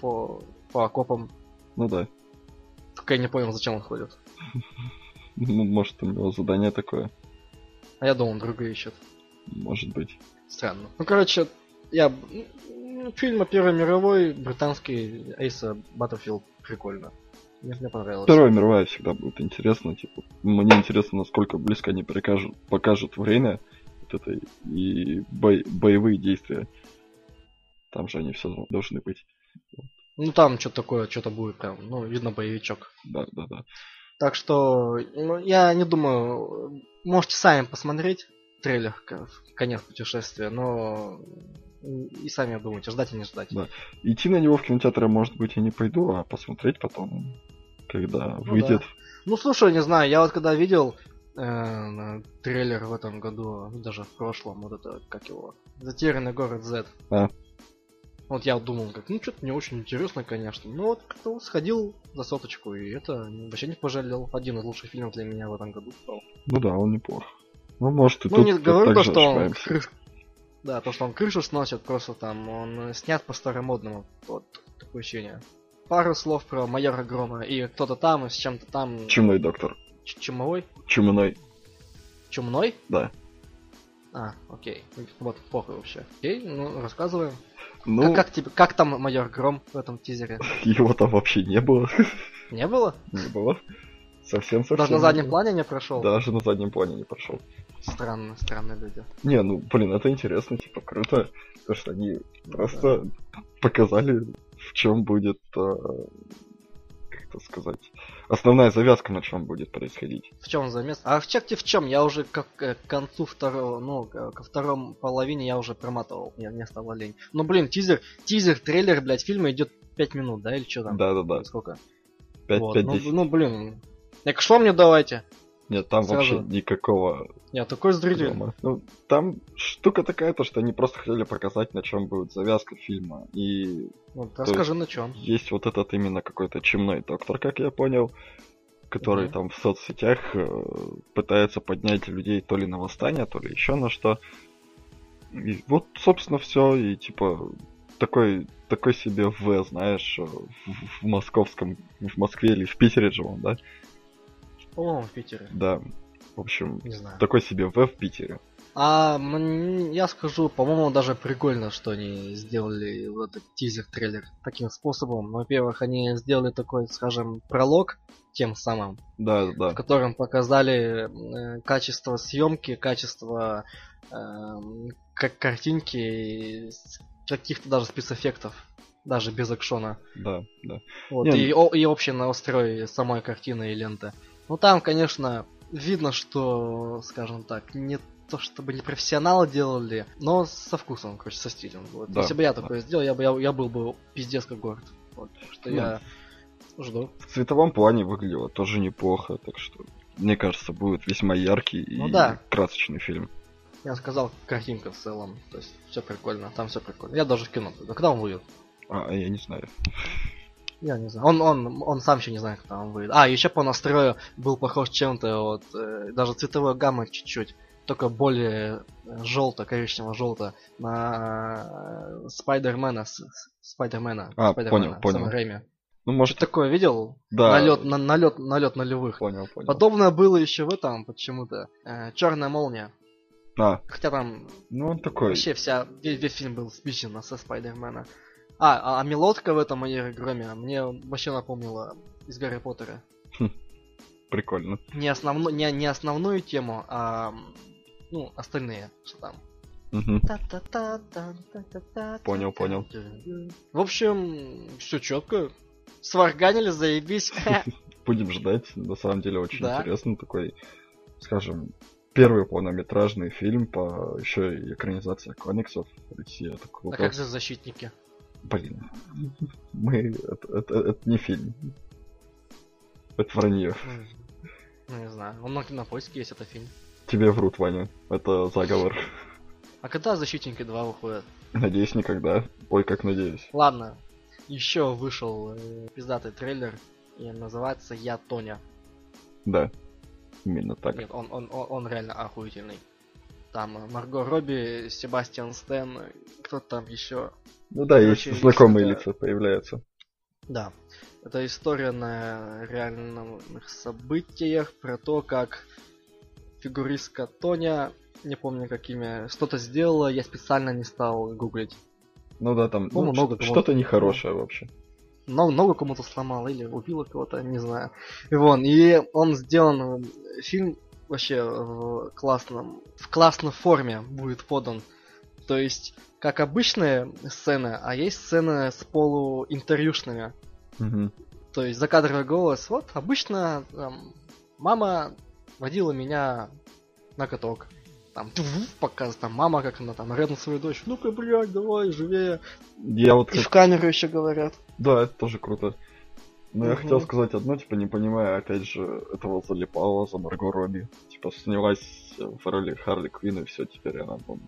по, по окопам. Ну да. Только я не понял, зачем он ходит. Ну, может, у него задание такое. А я думал, он друга ищет. Может быть. Странно. Ну, короче, я... Фильм о Первой мировой, британский Эйса Баттерфилд, прикольно. Мне, мне понравилось. Вторая мировая всегда будет интересно. Типа, мне интересно, насколько близко они прикажут, покажут время вот этой и бой- боевые действия. Там же они все должны быть. Ну, там что-то такое, что-то будет прям, ну, видно боевичок. Да, да, да. Так что, ну, я не думаю, можете сами посмотреть трейлер конец путешествия, но и сами обдумайте, ждать и не ждать. Да. Идти на него в кинотеатр, может быть, я не пойду, а посмотреть потом, когда Ну выйдет. Ну, слушай, не знаю, я вот когда видел э, трейлер в этом году, ну, даже в прошлом, вот это, как его, Затерянный город Z. А. Вот я думал, как, ну, что-то не очень интересно, конечно. Ну, вот как-то сходил за соточку, и это вообще не пожалел. Один из лучших фильмов для меня в этом году стал. Ну да, он неплох. Ну, может, и Ну, тут не говорю то, что он крыш- Да, то, что он крышу сносит, просто там он снят по старомодному. Вот такое ощущение. Пару слов про майора Грома и кто-то там, и с чем-то там. Чумной доктор. Ч- Чумовой? Чумной, Чумной? да. А, окей. Вот, похуй вообще. Окей, ну, рассказываем. Ну, Как, как тебе, как там майор Гром в этом тизере? его там вообще не было. Не было? не было. Совсем совсем. Даже на не заднем было. плане не прошел? Даже на заднем плане не прошел. Странно, странные люди. Не, ну, блин, это интересно, типа, круто. То, что они просто показали, в чем будет, э, как это сказать, основная завязка, на чем будет происходить. В чем замес? А в чекте в чем? Я уже как э, к концу второго, ну, ко втором половине я уже проматывал. Мне, мне стало лень. Ну, блин, тизер, тизер, трейлер, блядь, фильма идет 5 минут, да, или что там? Да-да-да, Сколько? 5 Вот, 5 ну, 10. ну, блин. Так что мне давайте? Нет, там сразу. вообще никакого Я такой зритель. Дома. Ну, там штука такая, то, что они просто хотели показать, на чем будет завязка фильма. И Вот, расскажи на чем. есть вот этот именно какой-то чумной доктор, как я понял, который Мгм. там в соцсетях э, пытается поднять людей то ли на восстание, то ли еще на что. И вот, собственно, все. И типа такой такой себе В, знаешь, э, в, в московском, в Москве или в Питере же он, да? По-моему, в Питере. Да. В общем, Не знаю. такой себе В в Питере. А я скажу, по-моему, даже прикольно, что они сделали вот этот тизер-трейлер таким способом. Во-первых, они сделали такой, скажем, пролог тем самым, Да, да. в котором показали э, качество съемки, качество эм, как картинки, каких-то даже спецэффектов, даже без экшона. Да, да. Вот, Не, и, о- и общий настрой самой картины и ленты. Ну там, конечно, видно, что, скажем так, не то чтобы не профессионалы делали, но со вкусом, короче, со стилем. Вот. Да, Если бы я да. такое сделал, я бы я, я был бы пиздец как горд. Вот, что Ну. я жду. В цветовом плане выглядело тоже неплохо, так что, мне кажется, будет весьма яркий Ну и да. красочный фильм. Я сказал, картинка в целом. То есть все прикольно, там все прикольно. Я даже в кино. пойду. Когда он выйдет? А, я не знаю. Я не знаю. Он, он, он сам еще не знает, когда он выйдет. А, еще по настрою был похож чем-то, вот, э, даже цветовой гаммы чуть-чуть. Только более желто, коричнево-желто на э, Спайдермена, Спайдермена. А, Спайдермена, понял, понял. Рэйми. Ну, может, Что такое видел? да. Налет, на, налет, налет нулевых. Понял, понял. Подобное было еще в этом почему-то. Черная молния. А, Хотя там ну он такой. Вообще вся, весь, весь фильм был спичен со Спайдермена. А, а, а мелодка в этом майоре Громе мне вообще напомнила из Гарри Поттера. Прикольно. Не, основно, не, не основную тему, а ну, остальные, что там. Понял, понял. В общем, все четко. Сварганили, заебись. Будем ждать. На самом деле очень Да. интересно. Такой, скажем, первый полнометражный фильм по еще и экранизации комиксов России. Это А как же защитники? Блин. Мы... Это, это- это не фильм. Это вранье. Ну, не знаю. Он на кинопоиске есть, это фильм. Тебе врут, Ваня. Это заговор. А когда защитники 2 выходят? Надеюсь, никогда. Ой, как надеюсь. Ладно, еще вышел э, пиздатый трейлер, и называется «Я Тоня». Да. Именно так. Нет, он, он, он, он реально охуительный. Там э, Марго Робби, Себастьян Стэн, кто-то там еще. Ну да, Короче, есть знакомые это- лица появляются. Да. Это история на реальных событиях про то, как фигуристка Тоня, не помню какими, что-то сделала, я специально не стал гуглить. Ну да, там По-моему, ну, много что-то нехорошее вообще. Но ногу кому-то сломала или убила кого-то, не знаю. И вон, и он сделан, э, фильм вообще в классном, в классной форме будет подан. То есть, как обычные сцены, а есть сцены с полуинтервьюшными. Мгм. То есть закадровый голос. Вот обычно там, мама водила меня на каток. Там показ, там мама, как она там рядом свою дочь. Ну-ка, блядь, давай, живее. Я вот, И кстати, в камеру еще говорят. да, это тоже круто. Но я Мгм. хотел сказать одно, типа, не понимая, опять же, этого залипала за Марго Робби. Типа, снялась в роли Харли Квинн, и все, теперь она там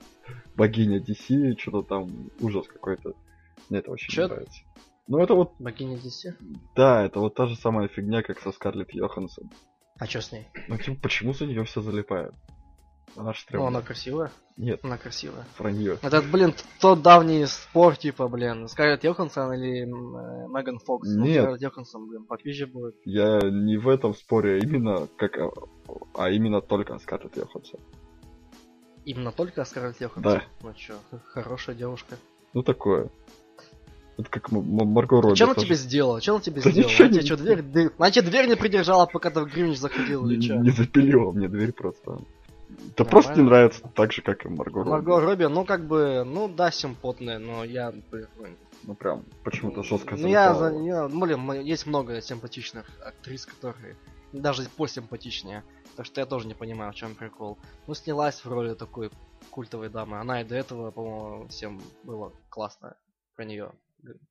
богиня DC, что-то там, ужас какой-то. Мне это очень Чё? не нравится. Ну это вот, Богиня DC? да, это вот та же самая фигня, как со Скарлетт Йоханссон. А что с ней? Ну типа, почему за нее все залипает? Она ж Ну, стрёмная. она красивая. Нет, Она красивая. про нее. Это, блин, тот давний спор, типа, блин, Скарлетт Йоханссон или э, Меган Фокс? Ну, Нет. Скарлетт Йоханссон, блин, попизже будет. Я не в этом споре, а именно как, а, а именно только Скарлетт Йоханссон. Именно только Скарлетт Йоханссон? Да. Ну чё, хорошая девушка. Ну такое. Это как Марго Робби. Что она тоже. тебе сделала? Что она тебе Да сделала? ничего Она тебе не- что, дверь, Она тебе дверь не придержала, пока ты в Гринвич заходил или что? не запилила мне дверь просто. Да Нормально. просто не нравится так же, как и Марго Робби. Марго Робби, ну как бы, ну да, симпотная, но я, блин, ну, Ну прям, почему-то жестко Ну я, за- я, блин, есть много симпатичных актрис, которые даже посимпатичнее. Так что я тоже не понимаю, в чем прикол. Ну, снялась в роли такой культовой дамы. Она и до этого, по-моему, всем было классно про нее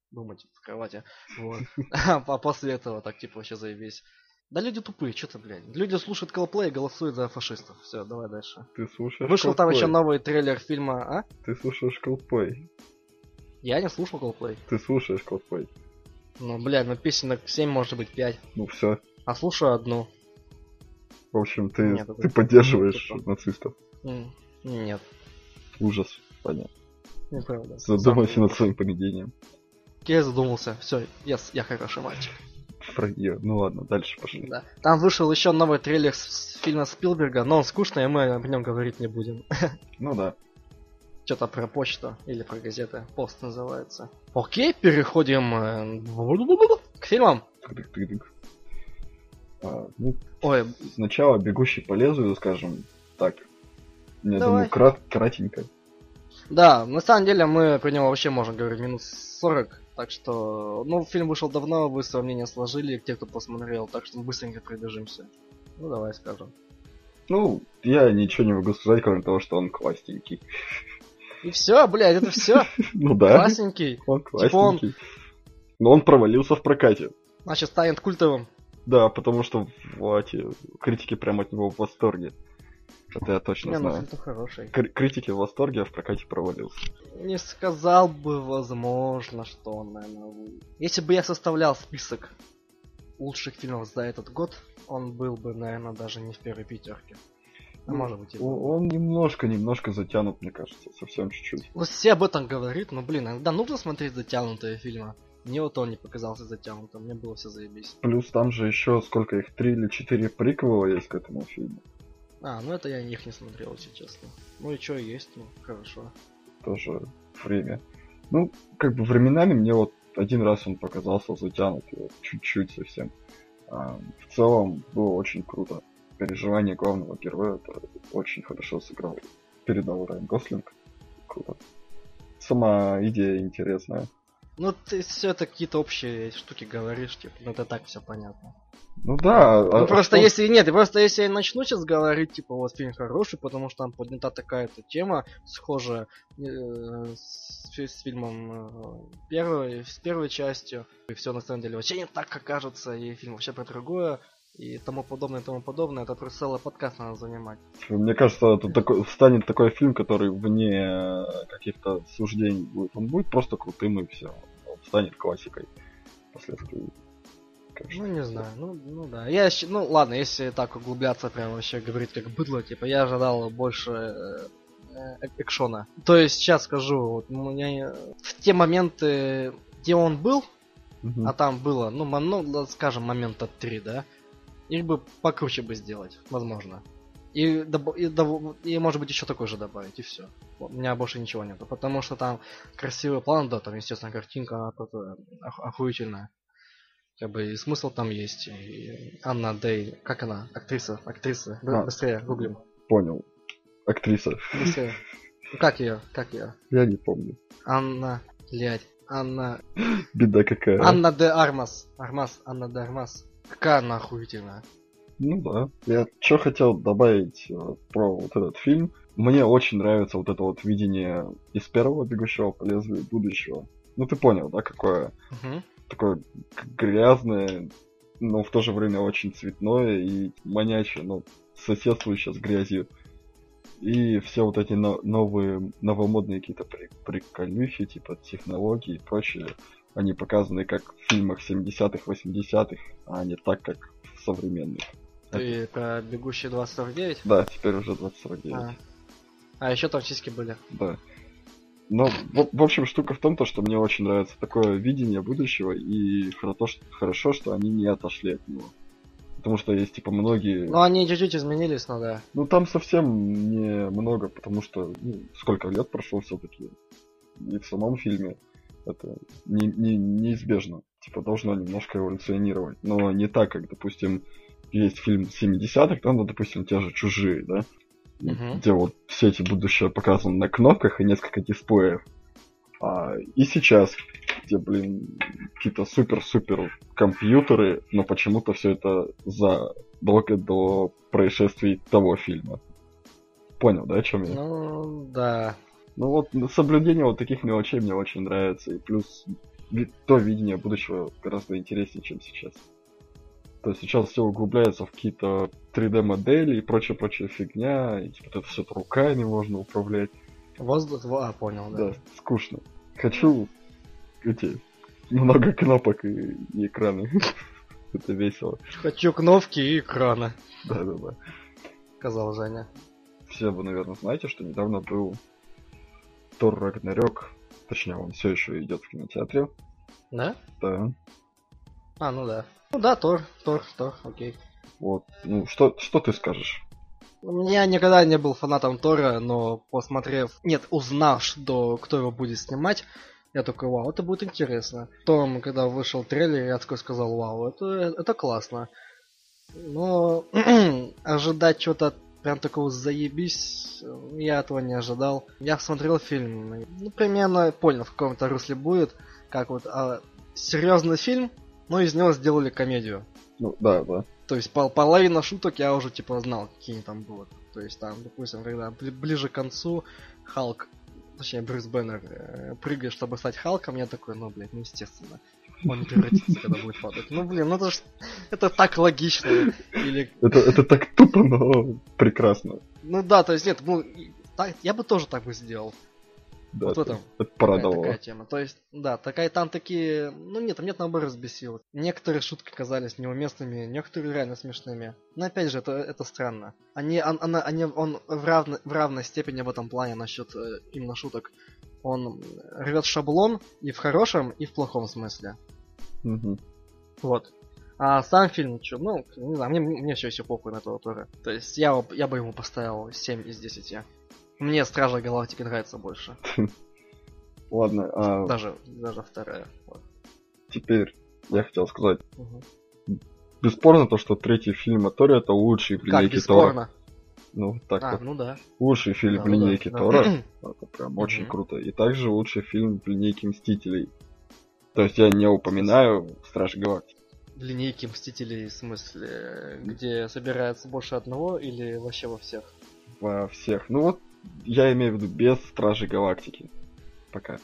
думать в кровати. Вот. А после этого так типа вообще заебись. Да люди тупые, что-то, блядь. Люди слушают Coldplay и голосуют за фашистов. Все, давай дальше. Ты слушаешь Вышел там Coldplay? еще новый трейлер фильма, а? Ты слушаешь Coldplay. Я не слушал Coldplay. Ты слушаешь Coldplay. Ну, блядь, ну песенок 7, может быть, 5. Ну все. А слушаю одну. В общем, ты, Нет, это- ты поддерживаешь типа. нацистов. Нет, Ужас. Понятно. неправда. Задумайся Сам- над своим поведением. Я задумался. Все, с- я хороший мальчик. Про. Ну ладно, дальше пошли. Да. Там вышел еще новый трейлер с, фильма Спилберга, но он скучный, и мы о нем говорить не будем. Ну да. Что-то про почту или про газеты. Пост называется. Окей, переходим э, к фильмам. А, ну, Ой, сначала бегущий по лезвию, скажем так. Я Давай. думаю, крат, кратенько. да, на самом деле мы про него вообще можем говорить минут 40. Так что, ну, фильм вышел давно, вы свое мнение сложили, те, кто посмотрел, так что мы быстренько пробежимся. Ну, давай скажем. Ну, я ничего не могу сказать, кроме того, что он классненький. И все, блядь, это все. Ну да, Классненький. он Типа он- классненький. Но он провалился в прокате. Значит, станет культовым. Да, потому что в- критики прям от него в восторге. Это я точно Не, ну знаю. фильм хороший. Кр- критики в восторге, а в прокате провалился. Не сказал бы, возможно, что он, наверное, Если бы я составлял список лучших фильмов за этот год, он был бы, наверное, даже не в первой пятерке. А Ну, может быть и Он немножко-немножко затянут, мне кажется, совсем чуть-чуть. Ну, все об этом говорит, но, блин, иногда нужно смотреть затянутые фильмы. Мне вот он не показался затянутым, мне было все заебись. Плюс там же еще сколько их, три или четыре приквела есть к этому фильму. А, ну это я их не смотрел, если честно. Ну и что есть, ну, хорошо. Тоже время. Ну, как бы временами мне вот один раз он показался затянутый, вот чуть-чуть совсем. А, в целом было очень круто. Переживание главного героя это очень хорошо сыграл. Передал Райан Гослинг. Круто. Сама идея интересная. Ну, ты все это какие-то общие штуки говоришь, типа, ну это так все понятно. Ну да. Ну, а- а просто что- если нет, просто если я начну сейчас говорить, типа, вот фильм хороший, потому что там поднята такая-то тема, схожая э, с, с фильмом э, первой, с первой частью, и все на самом деле вообще не так, как кажется, и фильм вообще про другое, и тому подобное, и тому подобное, это просто целый подкаст надо занимать. Мне кажется, это такой, станет такой фильм, который вне э, каких-то суждений будет. Он будет просто крутым и все. Он станет классикой впоследствии. Кажется. Ну, не знаю, ну, ну да. Я, ну, ладно, если так углубляться, прям вообще говорить как быдло, типа, я ожидал больше э, э, экшона. То есть, сейчас скажу, вот, у меня в те моменты, где он был, Мгм. а там было, ну, ну, скажем, момента три, да, их бы покруче бы сделать, возможно. И, и, доб- и, может быть, еще такой же добавить, и все. У меня больше ничего нету. Потому что там красивый план, да, там, естественно, картинка охуительная. Как бы и смысл там есть. И Анна Дэй, как она? Актриса, актриса. А. Быстрее, гуглим. Понял. Актриса. Быстрее. Как ее? Как ее? Я не помню. Анна, блядь, Анна... Беда какая. Анна де Армас. Армас, Анна де Армас. Какая она охуительная. Ну да. Я что хотел добавить э, про вот этот фильм. Мне очень нравится вот это вот видение из первого бегущего по лезвию будущего. Ну ты понял, да, какое Мгм. такое грязное, но в то же время очень цветное и манящее, но соседствующее с грязью. И все вот эти но- новые, новомодные какие-то при- приколюхи, типа технологии и прочее, они показаны как в фильмах 70-х, 80-х, а не так, как в современных. Ты про бегущие 2049? Да, теперь уже 2049. А. а еще там сиськи были. Да. Но, в, в общем, штука в том, то, что мне очень нравится такое видение будущего, и хорошо, что- хорошо, что они не отошли от него. Потому что есть, типа, многие... Ну, они чуть-чуть изменились, но да. Ну, там совсем не много, потому что, ну, сколько лет прошло все-таки. И в самом фильме это не, не- неизбежно. Типа, должно немножко эволюционировать. Но не так, как, допустим, есть фильм 70-х, там, ну, допустим, те же «Чужие», да? Мгм. Где вот все эти будущее показаны на кнопках и несколько дисплеев. А, и сейчас, где, блин, какие-то супер-супер компьютеры, но почему-то все это задолго до происшествий того фильма. Понял, да, о чем я? Ну, да. Ну вот соблюдение вот таких мелочей мне очень нравится. И плюс то видение будущего гораздо интереснее, чем сейчас. То есть сейчас все углубляется в какие-то 3D-модели и прочая-прочая фигня. И типа это все руками можно управлять. Воздух, во- а, понял, да. Да, скучно. Хочу эти много кнопок и, и экраны. Это весело. Хочу кнопки и экрана, Да-да-да. сказал Женя. Все вы, наверное, знаете, что недавно был Тор Рагнарёк. Точнее, он все еще идет в кинотеатре. Да? Да. А, ну да. Ну да, Тор, Тор, Тор, окей. Вот. Ну, что, что ты скажешь? Я никогда не был фанатом Тора, но посмотрев, нет, узнав, что кто его будет снимать, я такой, вау, это будет интересно. Потом, когда вышел трейлер, я такой сказал, вау, это, это классно. Но ожидать чего-то прям такого заебись, я этого не ожидал. Я смотрел фильм, ну, примерно понял, в каком-то русле будет, как вот а, серьезный фильм, но из него сделали комедию. Ну, да, да. То есть пол- половина шуток я уже типа знал, какие они там будут. То есть там, допустим, когда бли- ближе к концу Халк, точнее Брюс Беннер, э, прыгает, чтобы стать Халком, я такой, ну, блядь, ну, естественно. Он не превратится, когда будет падать. Ну, блин, ну это ж... Это так логично. Или... Это, это так тупо, но прекрасно. Ну да, то есть нет, ну, так- я бы тоже так бы сделал. Да, Вот это, это порадовало. такая тема. То есть, да, такая там такие, ну нет, там нет наоборот взбесил. Некоторые шутки казались неуместными, некоторые реально смешными. Но опять же, это, это странно. Они, он, она- они, он в, равно- в равной степени в этом плане насчет э, именно шуток. Он рвет шаблон и в хорошем, и в плохом смысле. Мгм. Вот. А сам фильм, чё, ну, не знаю, мне, мне все еще похуй на этого Тора. То есть я, бы- я бы ему поставил 7 из 10. Мне Стража Галактики нравится больше. Ладно, а Даже, даже вторая. Вот. теперь я хотел сказать, Мгм. бесспорно то, что третий фильм о Торе это лучший в Как линейке Тора. Ну, так А, вот. ну да. Лучший фильм Да, в ну да, линейке да. Тора. Это прям очень круто. И также лучший фильм в линейке Мстителей. То есть я не упоминаю Страж Галактики. В линейке Мстителей, в смысле, где собирается больше одного или вообще во всех? Во всех. Ну вот, я имею в виду без Стражей Галактики. Пока.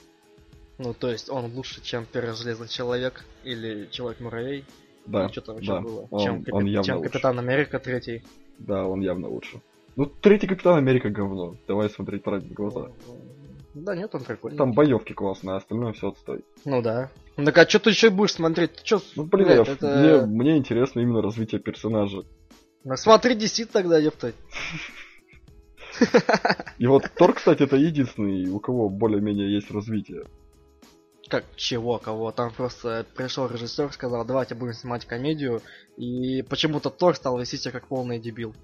Ну, то есть он лучше, чем Первый Железный Человек или Человек-муравей? Да, Или что там еще да. было? Он- чем, он явно чем лучше. Капитан Америка третий? да, он явно лучше. Ну, третий Капитан Америка говно. Давай смотреть правде в глаза. Да нет, он прикольный. Там боевки классные, а остальное все отстой. Ну да. Ну так а что ты еще будешь смотреть? Ты чё, Ну, блин, блядь, это... мне, мне интересно именно развитие персонажа. Ну, Смотри DC тогда, ептать. И вот Тор, кстати, это единственный, у кого более-менее есть развитие. Как чего, кого? Там просто пришел режиссер, сказал, давайте будем снимать комедию, и почему-то Тор стал вести себя как полный дебил.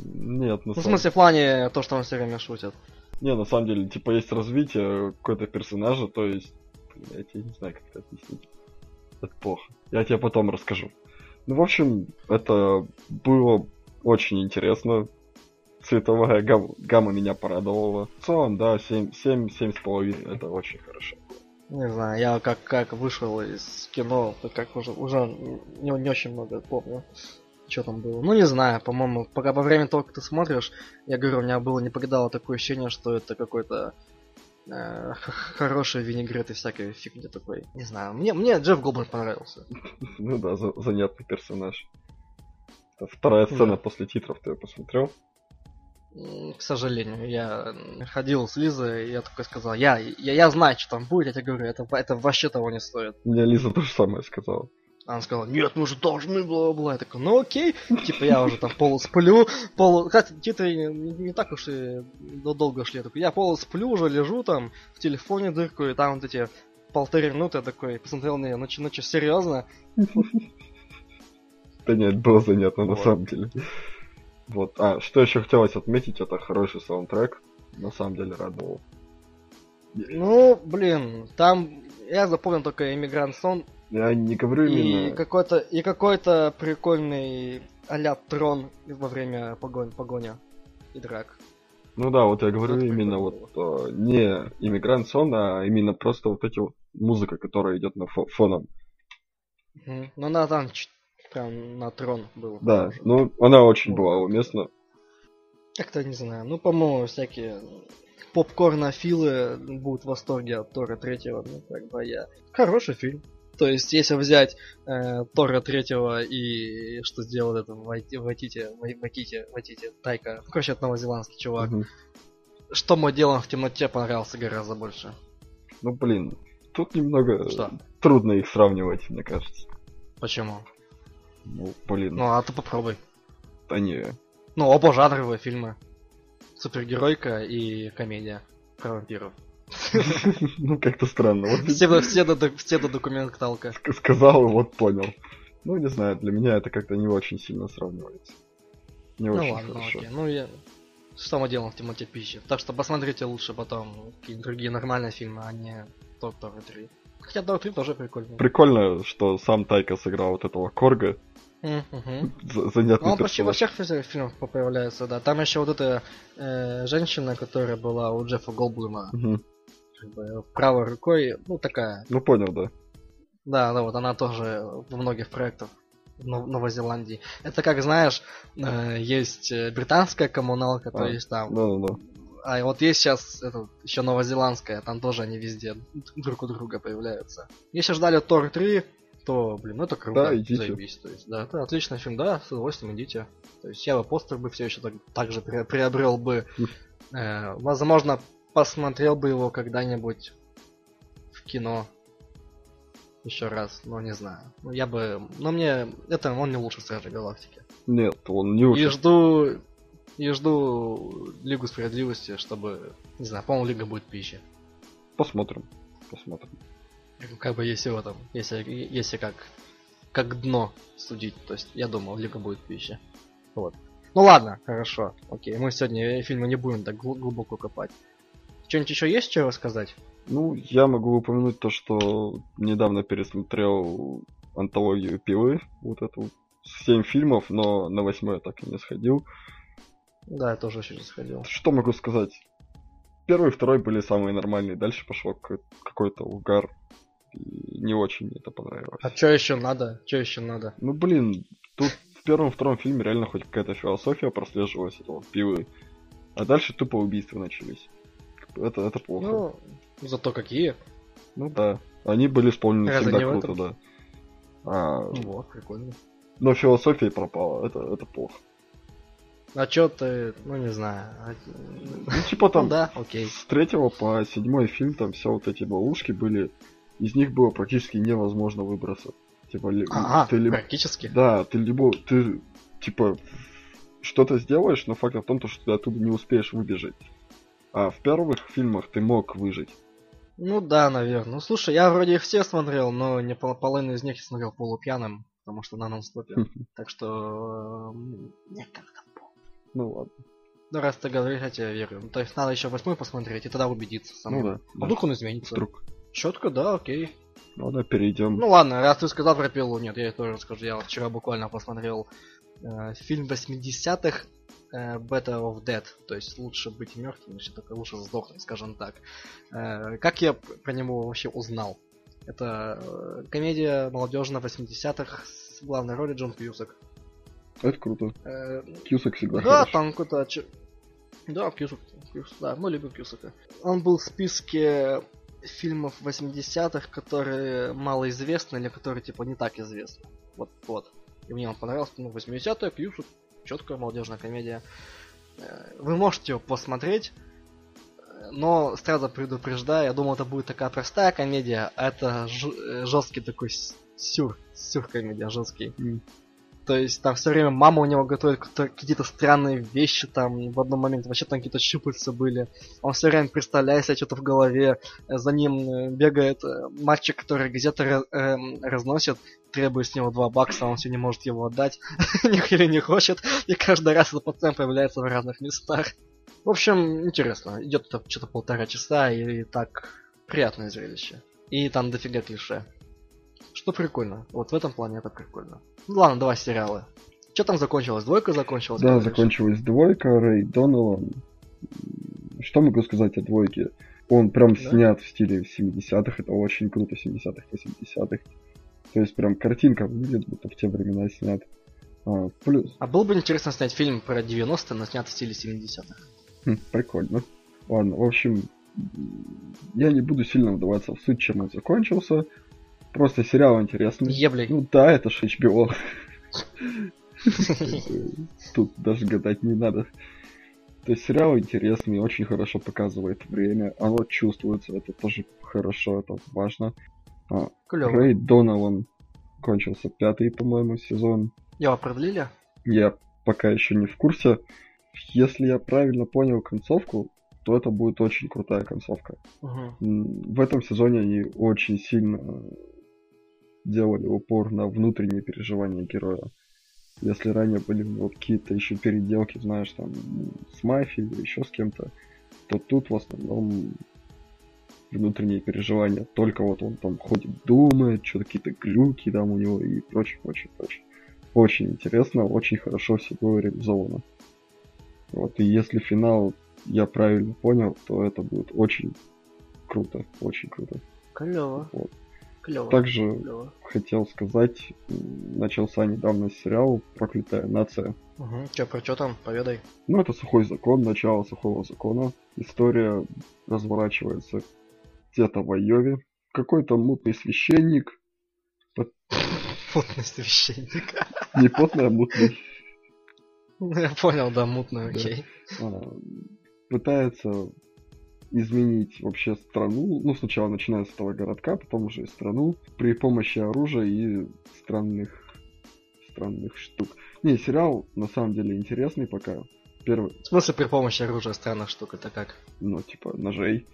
Нет, на Ну, в смысле, в плане то, что он все время шутит. Не, на самом деле, типа, есть развитие какой-то персонажа, то есть... Блин, я тебе не знаю, как это объяснить. Это плохо. Я тебе потом расскажу. Ну, в общем, это было очень интересно. Цветовая гам- гамма меня порадовала. В целом, да, 7, 7, 7,5 это очень хорошо. Не знаю, я как, как вышел из кино, как уже, уже не, не очень много помню, что там было. Ну, не знаю, по-моему, пока во время того, как ты смотришь, я говорю, у меня было не покидало такое ощущение, что это какой-то э, хороший винегрет и всякой фигни такой. Не знаю, мне, мне Джефф Голдблюм понравился. Ну да, за- занятный персонаж. Вторая сцена после титров ты посмотрел? К сожалению, я ходил с Лизой, и я такой сказал, я, я, я знаю, что там будет, я тебе говорю, это, это вообще того не стоит. Мне Лиза то же самое сказала. Она сказала, нет, мы уже должны, бла-бла. Я такой, ну окей. Типа я уже там полусплю, полу... Кстати, титры не, не так уж и долго шли. Я такой, я полусплю уже, лежу там, в телефоне дырку, и там вот эти полторы минуты я такой посмотрел на нее, ну, ну что, серьезно? Да нет, было занятно на самом деле. Вот. А, что еще хотелось отметить, это хороший саундтрек. На самом деле радовал. Ну, блин, там я запомнил только иммигрант сон я не говорю именно... И какой-то, и какой-то прикольный а трон во время погони, погоня и драк. Ну да, вот я говорю это именно вот а, не иммигрант сон, а именно просто вот эти вот музыка, которая идет на фо фоном. Угу. Ну она там прям на трон был. Да, похоже. ну она очень ну, была уместна. Как-то не знаю. Ну, по-моему, всякие попкорнофилы будут в восторге от Тора третьего, ну, как бы я. Хороший фильм. То есть, если взять э, Тора третьего и что сделал это Ватите, Ватите, Ватите, Тайка, короче, это новозеландский чувак, угу. что мы делаем в темноте понравился гораздо больше. Ну, блин, тут немного что? трудно их сравнивать, мне кажется. Почему? Ну, блин. Ну, а ты попробуй. Да не. Ну, оба жанровые фильмы. Супергеройка и комедия про вампиров. Ну, как-то странно. Вот псевдодокументалка. Сказал, вот понял. Ну, не знаю, для меня это как-то не очень сильно сравнивается. Не ну, очень ладно, хорошо. окей. Ну, я... Что мы делаем в темноте пищи? Так что посмотрите лучше потом какие-то другие нормальные фильмы, а не Доктор 3. Хотя Доктор 3 тоже прикольно. Прикольно, что сам Тайка сыграл вот этого Корга. Угу. Занятный Он почти во всех фильмах появляется, да. Там еще вот эта э, женщина, которая была у Джеффа Голблума. Как бы правой рукой, ну такая. Ну понял, да. Да, да, вот она тоже во многих проектах в Новой Зеландии. Это как, знаешь, э, есть э, британская коммуналка, а, то есть там... Да, да, да. А вот есть сейчас это, еще новозеландская, там тоже они везде друг у друга появляются. Если ждали Тор 3, то, блин, ну это круто, да, идите. заебись. То есть, да, это отличный фильм, да, с удовольствием идите. То есть я бы постер бы все еще так, так же приобрел бы. Э, возможно, посмотрел бы его когда-нибудь в кино еще раз, но не знаю. Ну, я бы... Но мне... Это он не лучше Стражи Галактики. Нет, он не лучше. И жду... И жду Лигу Справедливости, чтобы... Не знаю, по-моему, Лига будет пища. Посмотрим. Посмотрим. Как бы если в этом... Если, если как... Как дно судить. То есть, я думал, Лига будет пища. Вот. Ну ладно, хорошо. Окей, мы сегодня фильмы не будем так глубоко копать. Что-нибудь еще есть что рассказать? Ну, я могу упомянуть то, что недавно пересмотрел антологию Пилы, вот эту, семь фильмов, но на восьмой я так и не сходил. Да, я тоже не сходил. Что могу сказать? Первый и второй были самые нормальные, дальше пошло какой-то угар. И не очень мне это понравилось. А что еще надо? Что еще надо? Ну блин, тут в первом и втором фильме реально хоть какая-то философия прослеживалась этого пилы. А дальше тупо убийства начались. Это, это плохо. Ну, зато какие. Ну да. Они были исполнены Разве всегда круто, этом? да. А, вот, прикольно. Но философия пропала, это, это плохо. А чё ты, ну не знаю. А, ну типа там ну, да, окей. с третьего по седьмой фильм там все вот эти ловушки были, из них было практически невозможно выбраться. Типа, ага, ты либо... практически? Да, ты либо, ты, типа, что-то сделаешь, но факт в том, что ты оттуда не успеешь выбежать. А в первых фильмах ты мог выжить. Ну да, наверное. Ну слушай, я вроде их все смотрел, но не пол половину из них я смотрел полупьяным, потому что на нон-стопе. Так что... Мне как-то Ну ладно. Ну раз ты говоришь, я тебе верю. Ну, то есть надо еще восьмой посмотреть и тогда убедиться сам. Ну да. А вдруг он изменится? Вдруг. Четко, да, окей. Ну да, перейдем. Ну ладно, раз ты сказал про пилу, нет, я тоже скажу. Я вчера буквально посмотрел э, фильм 80-х э, Better of Dead, то есть лучше быть мертвым, если только лучше сдохнуть, скажем так. Э, как я про него вообще узнал? Это э, комедия молодежная 80-х с главной роли Джон Кьюсак. Это круто. Э, Кьюсак всегда Да, хорош. там какой-то... Да, Кьюсак, Кьюсак, да, мы любим Кьюсака. Он был в списке фильмов 80-х, которые малоизвестны или которые типа не так известны. Вот, вот. И мне он понравился, ну, 80-е, Кьюсак, четкая молодежная комедия. Э, Вы можете его посмотреть, э, но сразу предупреждаю, я думал, это будет такая простая комедия, а это жесткий такой с- сюр, сюр комедия, жесткий. М. То есть там все время мама у него готовит какие-то- странные вещи, там в одном моменте вообще там какие-то щупальца были. Он все время представляет себе что-то в голове. Э, За ним э, бегает э, мальчик, который газеты эм, разносит, требует с него 2 бакса, он все не может его отдать. Или не хочет. И каждый раз этот пациент появляется в разных местах. В общем, интересно. Идет это что-то полтора часа, и так приятное зрелище. И там дофига клише. Что прикольно. Вот в этом плане это прикольно. Ну ладно, давай сериалы. Что там закончилось? Двойка закончилась? Да, закончилась двойка, Рэй Донован. Что могу сказать о двойке? Он прям Да? снят в стиле 70-х, это очень круто, 70-х, 80-х. То есть прям картинка выглядит, будто в те времена снят. А, плюс, А было бы интересно снять фильм про 90-е, но снят в стиле 70-х. Хм, прикольно. Ладно, в общем, я не буду сильно вдаваться в суть, чем он закончился. Просто сериал интересный. Еблей. Ну да, это ж HBO. Тут даже гадать не надо. То есть сериал интересный, очень хорошо показывает время. Оно чувствуется, это тоже хорошо, это важно. Клево. Рэй Донован кончился пятый, по-моему, сезон. Его продлили? Я пока еще не в курсе. Если я правильно понял концовку, то это будет очень крутая концовка. М, В этом сезоне они очень сильно делали упор на внутренние переживания героя. Если ранее были у него какие-то еще переделки, знаешь, там, с мафией или еще с кем-то, то тут в основном внутренние переживания. Только вот он там ходит, думает, что-то какие-то глюки там у него и прочее, прочее, прочее. Очень интересно, очень хорошо все было реализовано. Вот, и если финал я правильно понял, то это будет очень круто, очень круто. Клево. Вот. Клево. Также Клево. хотел сказать, начался недавно сериал «Проклятая нация». Угу. Че, про что там? Поведай. Ну, это сухой закон, начало сухого закона. История разворачивается где-то в Айове. Какой-то мутный священник, Мутный священник. не потный, а мутный, Ну, Я понял, да, мутный, окей. а, пытается изменить вообще страну, ну, сначала начиная с этого городка, потом уже и страну, при помощи оружия и странных, странных штук. Не, сериал на самом деле интересный пока. Первый, В смысле при помощи оружия странных штук, это как? ну, типа, ножей.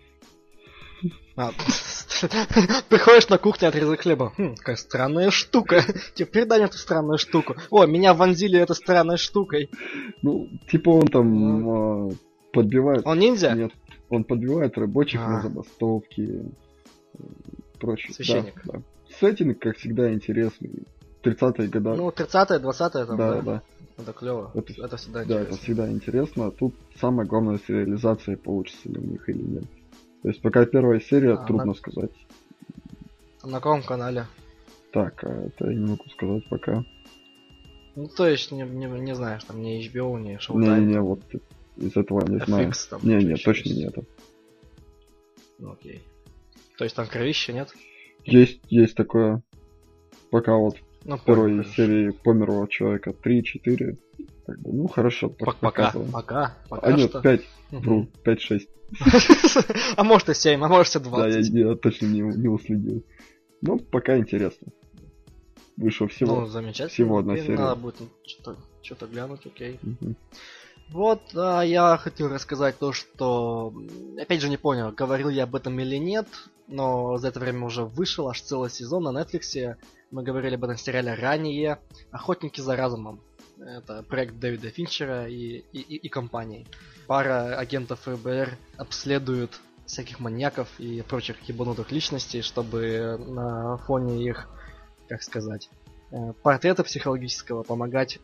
А, Приходишь на кухню, отрезок хлеба. Хм, какая странная штука. Теперь дай мне эту странную штуку. О, меня вонзили этой странной штукой. Ну, типа он там а, подбивает... Он ниндзя? Нет, он подбивает рабочих на А. забастовки и прочее. Священник. Да, да. Сеттинг, как всегда, интересный. 30-е годы. Ну, 30-е, 20-е там, да, да? да, Это клево. Это- Это, всегда да, это интересно. всегда интересно. Тут самое главное с реализацией, получится ли у них или нет. То есть пока первая серия, А, трудно на- сказать. На каком канале? Так, а это я не могу сказать пока. Ну, то есть, не, не, не знаешь, там ни HBO, ни Showtime. Не-не-не, вот из этого не знаю. FX там. Не-не, что точно есть. не это. Ну, окей. То есть там кровища нет? Есть, есть такое. Пока вот Ну, в второй понял, серии померло человека 3-4. Как бы, ну хорошо, Пок- пок- Пока, показываем. пока, пока А нет, что. 5, Мгм. вру, 5-6. А может и 7, а может и Да, 20. я, я точно не, не уследил. Ну, пока интересно. Вышло всего. Ну, замечательно. всего одна серия. Надо будет что-то, что-то глянуть, окей. Вот, а, я хотел рассказать то, что... Опять же не понял, говорил я об этом или нет, но за это время уже вышел аж целый сезон на Netflix. Мы говорили об этом сериале ранее. «Охотники за разумом». Это проект Дэвида Финчера и, и, и- и компании. Пара агентов ФБР обследуют всяких маньяков и прочих ебанутых личностей, чтобы на фоне их, как сказать, э, портрета психологического помогать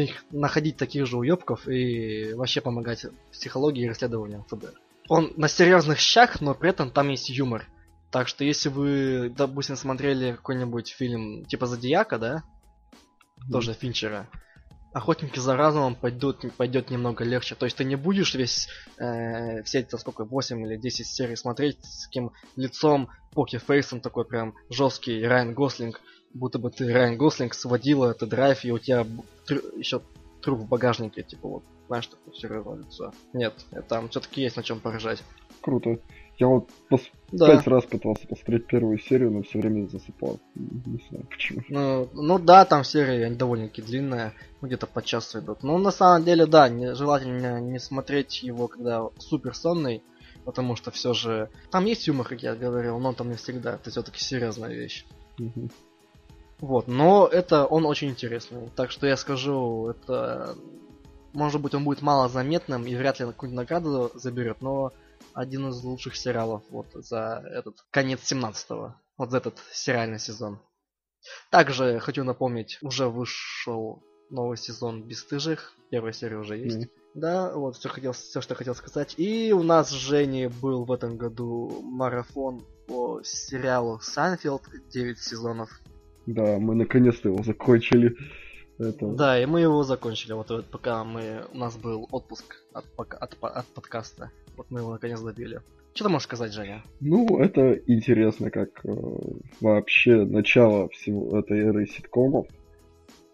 их находить таких же уебков и вообще помогать психологии и расследованиям ФБР. Он на серьезных щах, но при этом там есть юмор. Так что если вы, допустим, смотрели какой-нибудь фильм типа Зодиака, да, тоже Финчера, Охотники за разумом пойдут, пойдет немного легче. То есть ты не будешь весь, э, все эти, сколько, 8 или 10 серий смотреть с таким лицом, покефейсом такой прям жесткий Райан Гослинг, будто бы ты Райан Гослинг сводила, ты драйв, и у тебя еще труп в багажнике, типа вот знаешь, такое серьезное лицо. Нет, там все-таки есть на чем поржать. Круто. Я вот пос- Да. пять раз пытался посмотреть первую серию, но все время засыпал. Не знаю почему. Ну, ну да, там серии они довольно-таки длинные, ну, где-то по часу идут. Но на самом деле, да, не, желательно не смотреть его, когда супер сонный, потому что все же... Там есть юмор, как я говорил, но там не всегда. Это все-таки серьезная вещь. Мгм. Вот, но это он очень интересный. Так что я скажу, это... Может быть, он будет мало заметным и вряд ли какую-нибудь награду заберет, но один из лучших сериалов вот за этот конец 17-го. Вот за этот сериальный сезон. Также хочу напомнить, уже вышел новый сезон Бесстыжих. Первая серия уже есть. Мгм. Да, вот все, хотел, все, что хотел сказать. И у нас с Женей был в этом году марафон по сериалу Сайнфилд 9 сезонов. Да, мы наконец-то его закончили. Это... Да, и мы его закончили. Вот, вот пока мы у нас был отпуск от, от, от подкаста. Вот мы его наконец добили. Что ты можешь сказать, Женя? Ну, это интересно, как э, вообще начало всего этой эры ситкомов.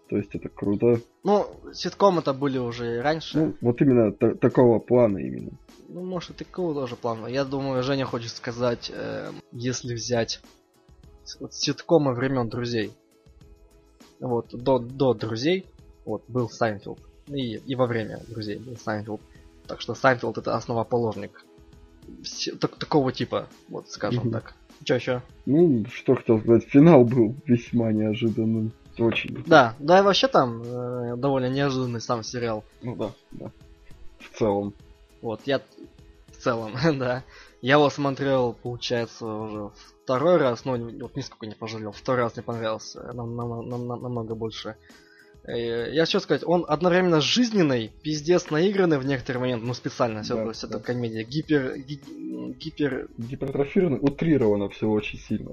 То есть это круто. Ну, ситком это были уже и раньше. Ну, вот именно та- такого плана именно. Ну, может, и такого тоже плана. Я думаю, Женя хочет сказать, э, если взять вот ситкомы времен друзей. Вот, до, до друзей, вот, был Сайнфилд. И, и во время друзей был Сайнфилд. Так что Сайнфилд это основоположник так- такого типа, вот, скажем Мгм. так. Че еще? Ну, что хотел сказать, финал был весьма неожиданным. Очень. Да, да и вообще там э, довольно неожиданный сам сериал. Ну да, да. В целом. Вот, я в целом, да. Я его смотрел, получается, уже второй раз, но не- вот нисколько не пожалел. Второй раз мне понравился, нам, нам- нам- нам- намного больше. Э, Я хочу сказать, он одновременно жизненный, пиздец наигранный в некоторые моменты, ну специально, все, Да, то есть это да. комедия, гипер, ги- гипер, Гипертрофировано, утрировано все очень сильно.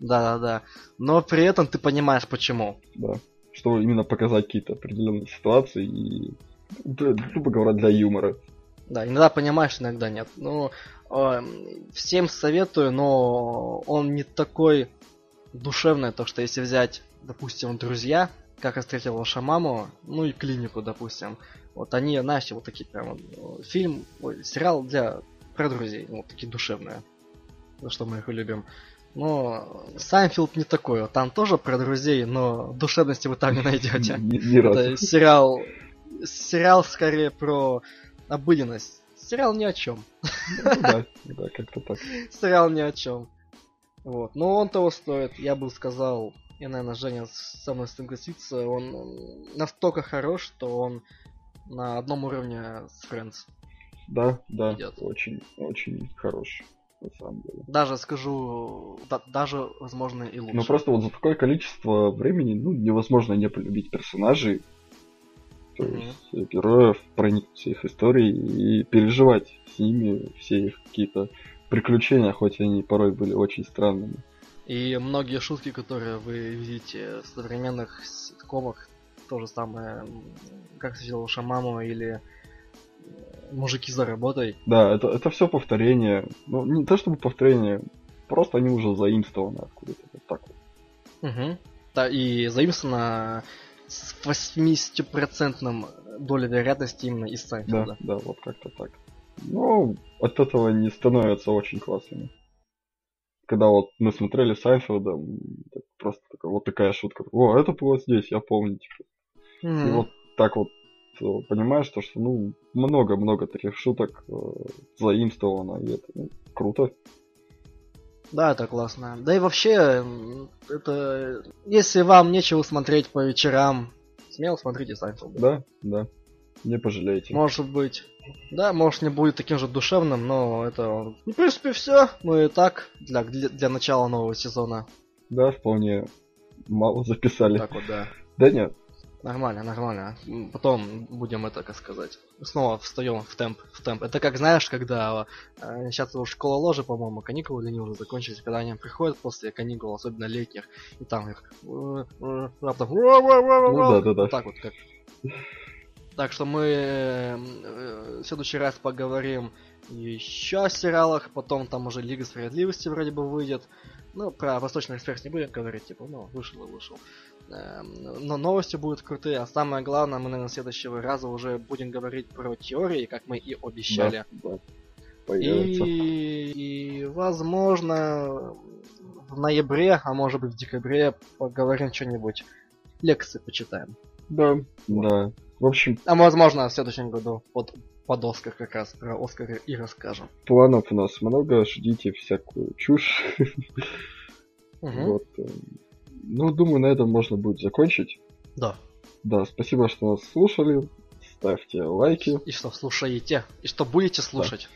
Да-да-да. Но при этом ты понимаешь, почему. да. Чтобы именно показать какие-то определенные ситуации и, да, грубо говоря, для юмора. Да, иногда понимаешь, иногда нет. Ну, всем советую, но он не такой душевный, то что если взять, допустим, друзья, как я встретил вашу маму, ну и клинику, допустим. Вот они, знаешь, вот такие прям э, фильм, ой, сериал для про друзей, ну, вот такие душевные. За что мы их любим. Но Сайнфилд не такой, вот там тоже про друзей, но душевности вы там не найдете. Это сериал. Сериал скорее про обыденность. Сериал ни о чем. Ну Да, да, как-то так. Сериал ни о чем. Вот. Но он того стоит. Я бы сказал, и, наверное, Женя со мной согласится, он настолько хорош, что он на одном уровне с Friends. Да, да, Идёт. очень, очень хорош, на самом деле. Даже скажу, да- даже, возможно, и лучше. Ну просто вот за такое количество времени, ну, невозможно не полюбить персонажей, то Мгм. есть э, героев, проникнуться их историей и переживать с ними все их какие-то приключения, хоть они порой были очень странными. И многие шутки, которые вы видите в современных ситкомах, то же самое, как встретил ваша мама или э, мужики за работой. Да, это, это все повторение. Ну, не то чтобы повторение, просто они уже заимствованы откуда-то. Вот так вот. Угу. Да, и заимствовано с 80% долей вероятности именно из Да, Сайнфилда. да, вот как-то так. Но от этого не становятся очень классными. Когда вот мы смотрели Сайнфилда, просто такая, вот такая шутка. О, это было здесь, я помню. типа. И Мгм. вот так вот э, понимаешь, то, что ну много-много таких шуток э, заимствовано, и это ну, круто. Да, это классно. Да и вообще, это... Если вам нечего смотреть по вечерам, смело смотрите Сайнфилда. Да, да. Не пожалеете. Может быть. Да, может не будет таким же душевным, но это... Ну, в принципе, все. Ну и так, для, для, для начала нового сезона. Да, вполне мало записали. Так вот, да. Да нет, Нормально, нормально. Потом будем это, как сказать, снова встаем в темп, в темп. Это как, знаешь, когда э, сейчас уже школа ложи, по-моему, каникулы для них уже закончились, когда они приходят после каникул, особенно летних, и там их э, э, раптом Ну да, да, да. Так вот как. Так что мы э, э, в следующий раз поговорим еще о сериалах, потом там уже Лига Справедливости вроде бы выйдет. Ну, про Восточный экспресс не будем говорить, типа, ну, вышел и вышел. Эм, но новости будут крутые, а самое главное, мы, наверное, следующего раза уже будем говорить про теории, как мы и обещали. Да, да. Появится. И, и, возможно, в ноябре, а может быть в декабре поговорим что-нибудь. Лекции почитаем. Да, да. В общем, А возможно, в следующем году под, под Оскар как раз про Оскар и расскажем. планов у нас много, ждите всякую чушь. Вот. Ну, думаю, на этом можно будет закончить. Да. Да, спасибо, что нас слушали. Ставьте лайки. И что слушаете, и что будете слушать.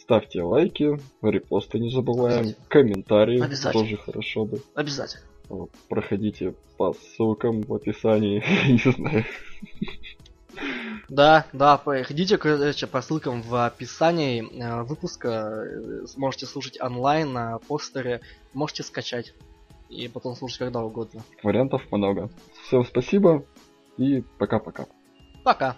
Ставьте лайки, репосты не забываем, комментарии тоже хорошо бы. Обязательно. Вот, Проходите по ссылкам в описании, не знаю. Да, да, переходите короче, по ссылкам в описании э, выпуска, э, сможете слушать онлайн на постере, можете скачать и потом слушать когда угодно. Вариантов много. Всем спасибо и пока-пока. Пока.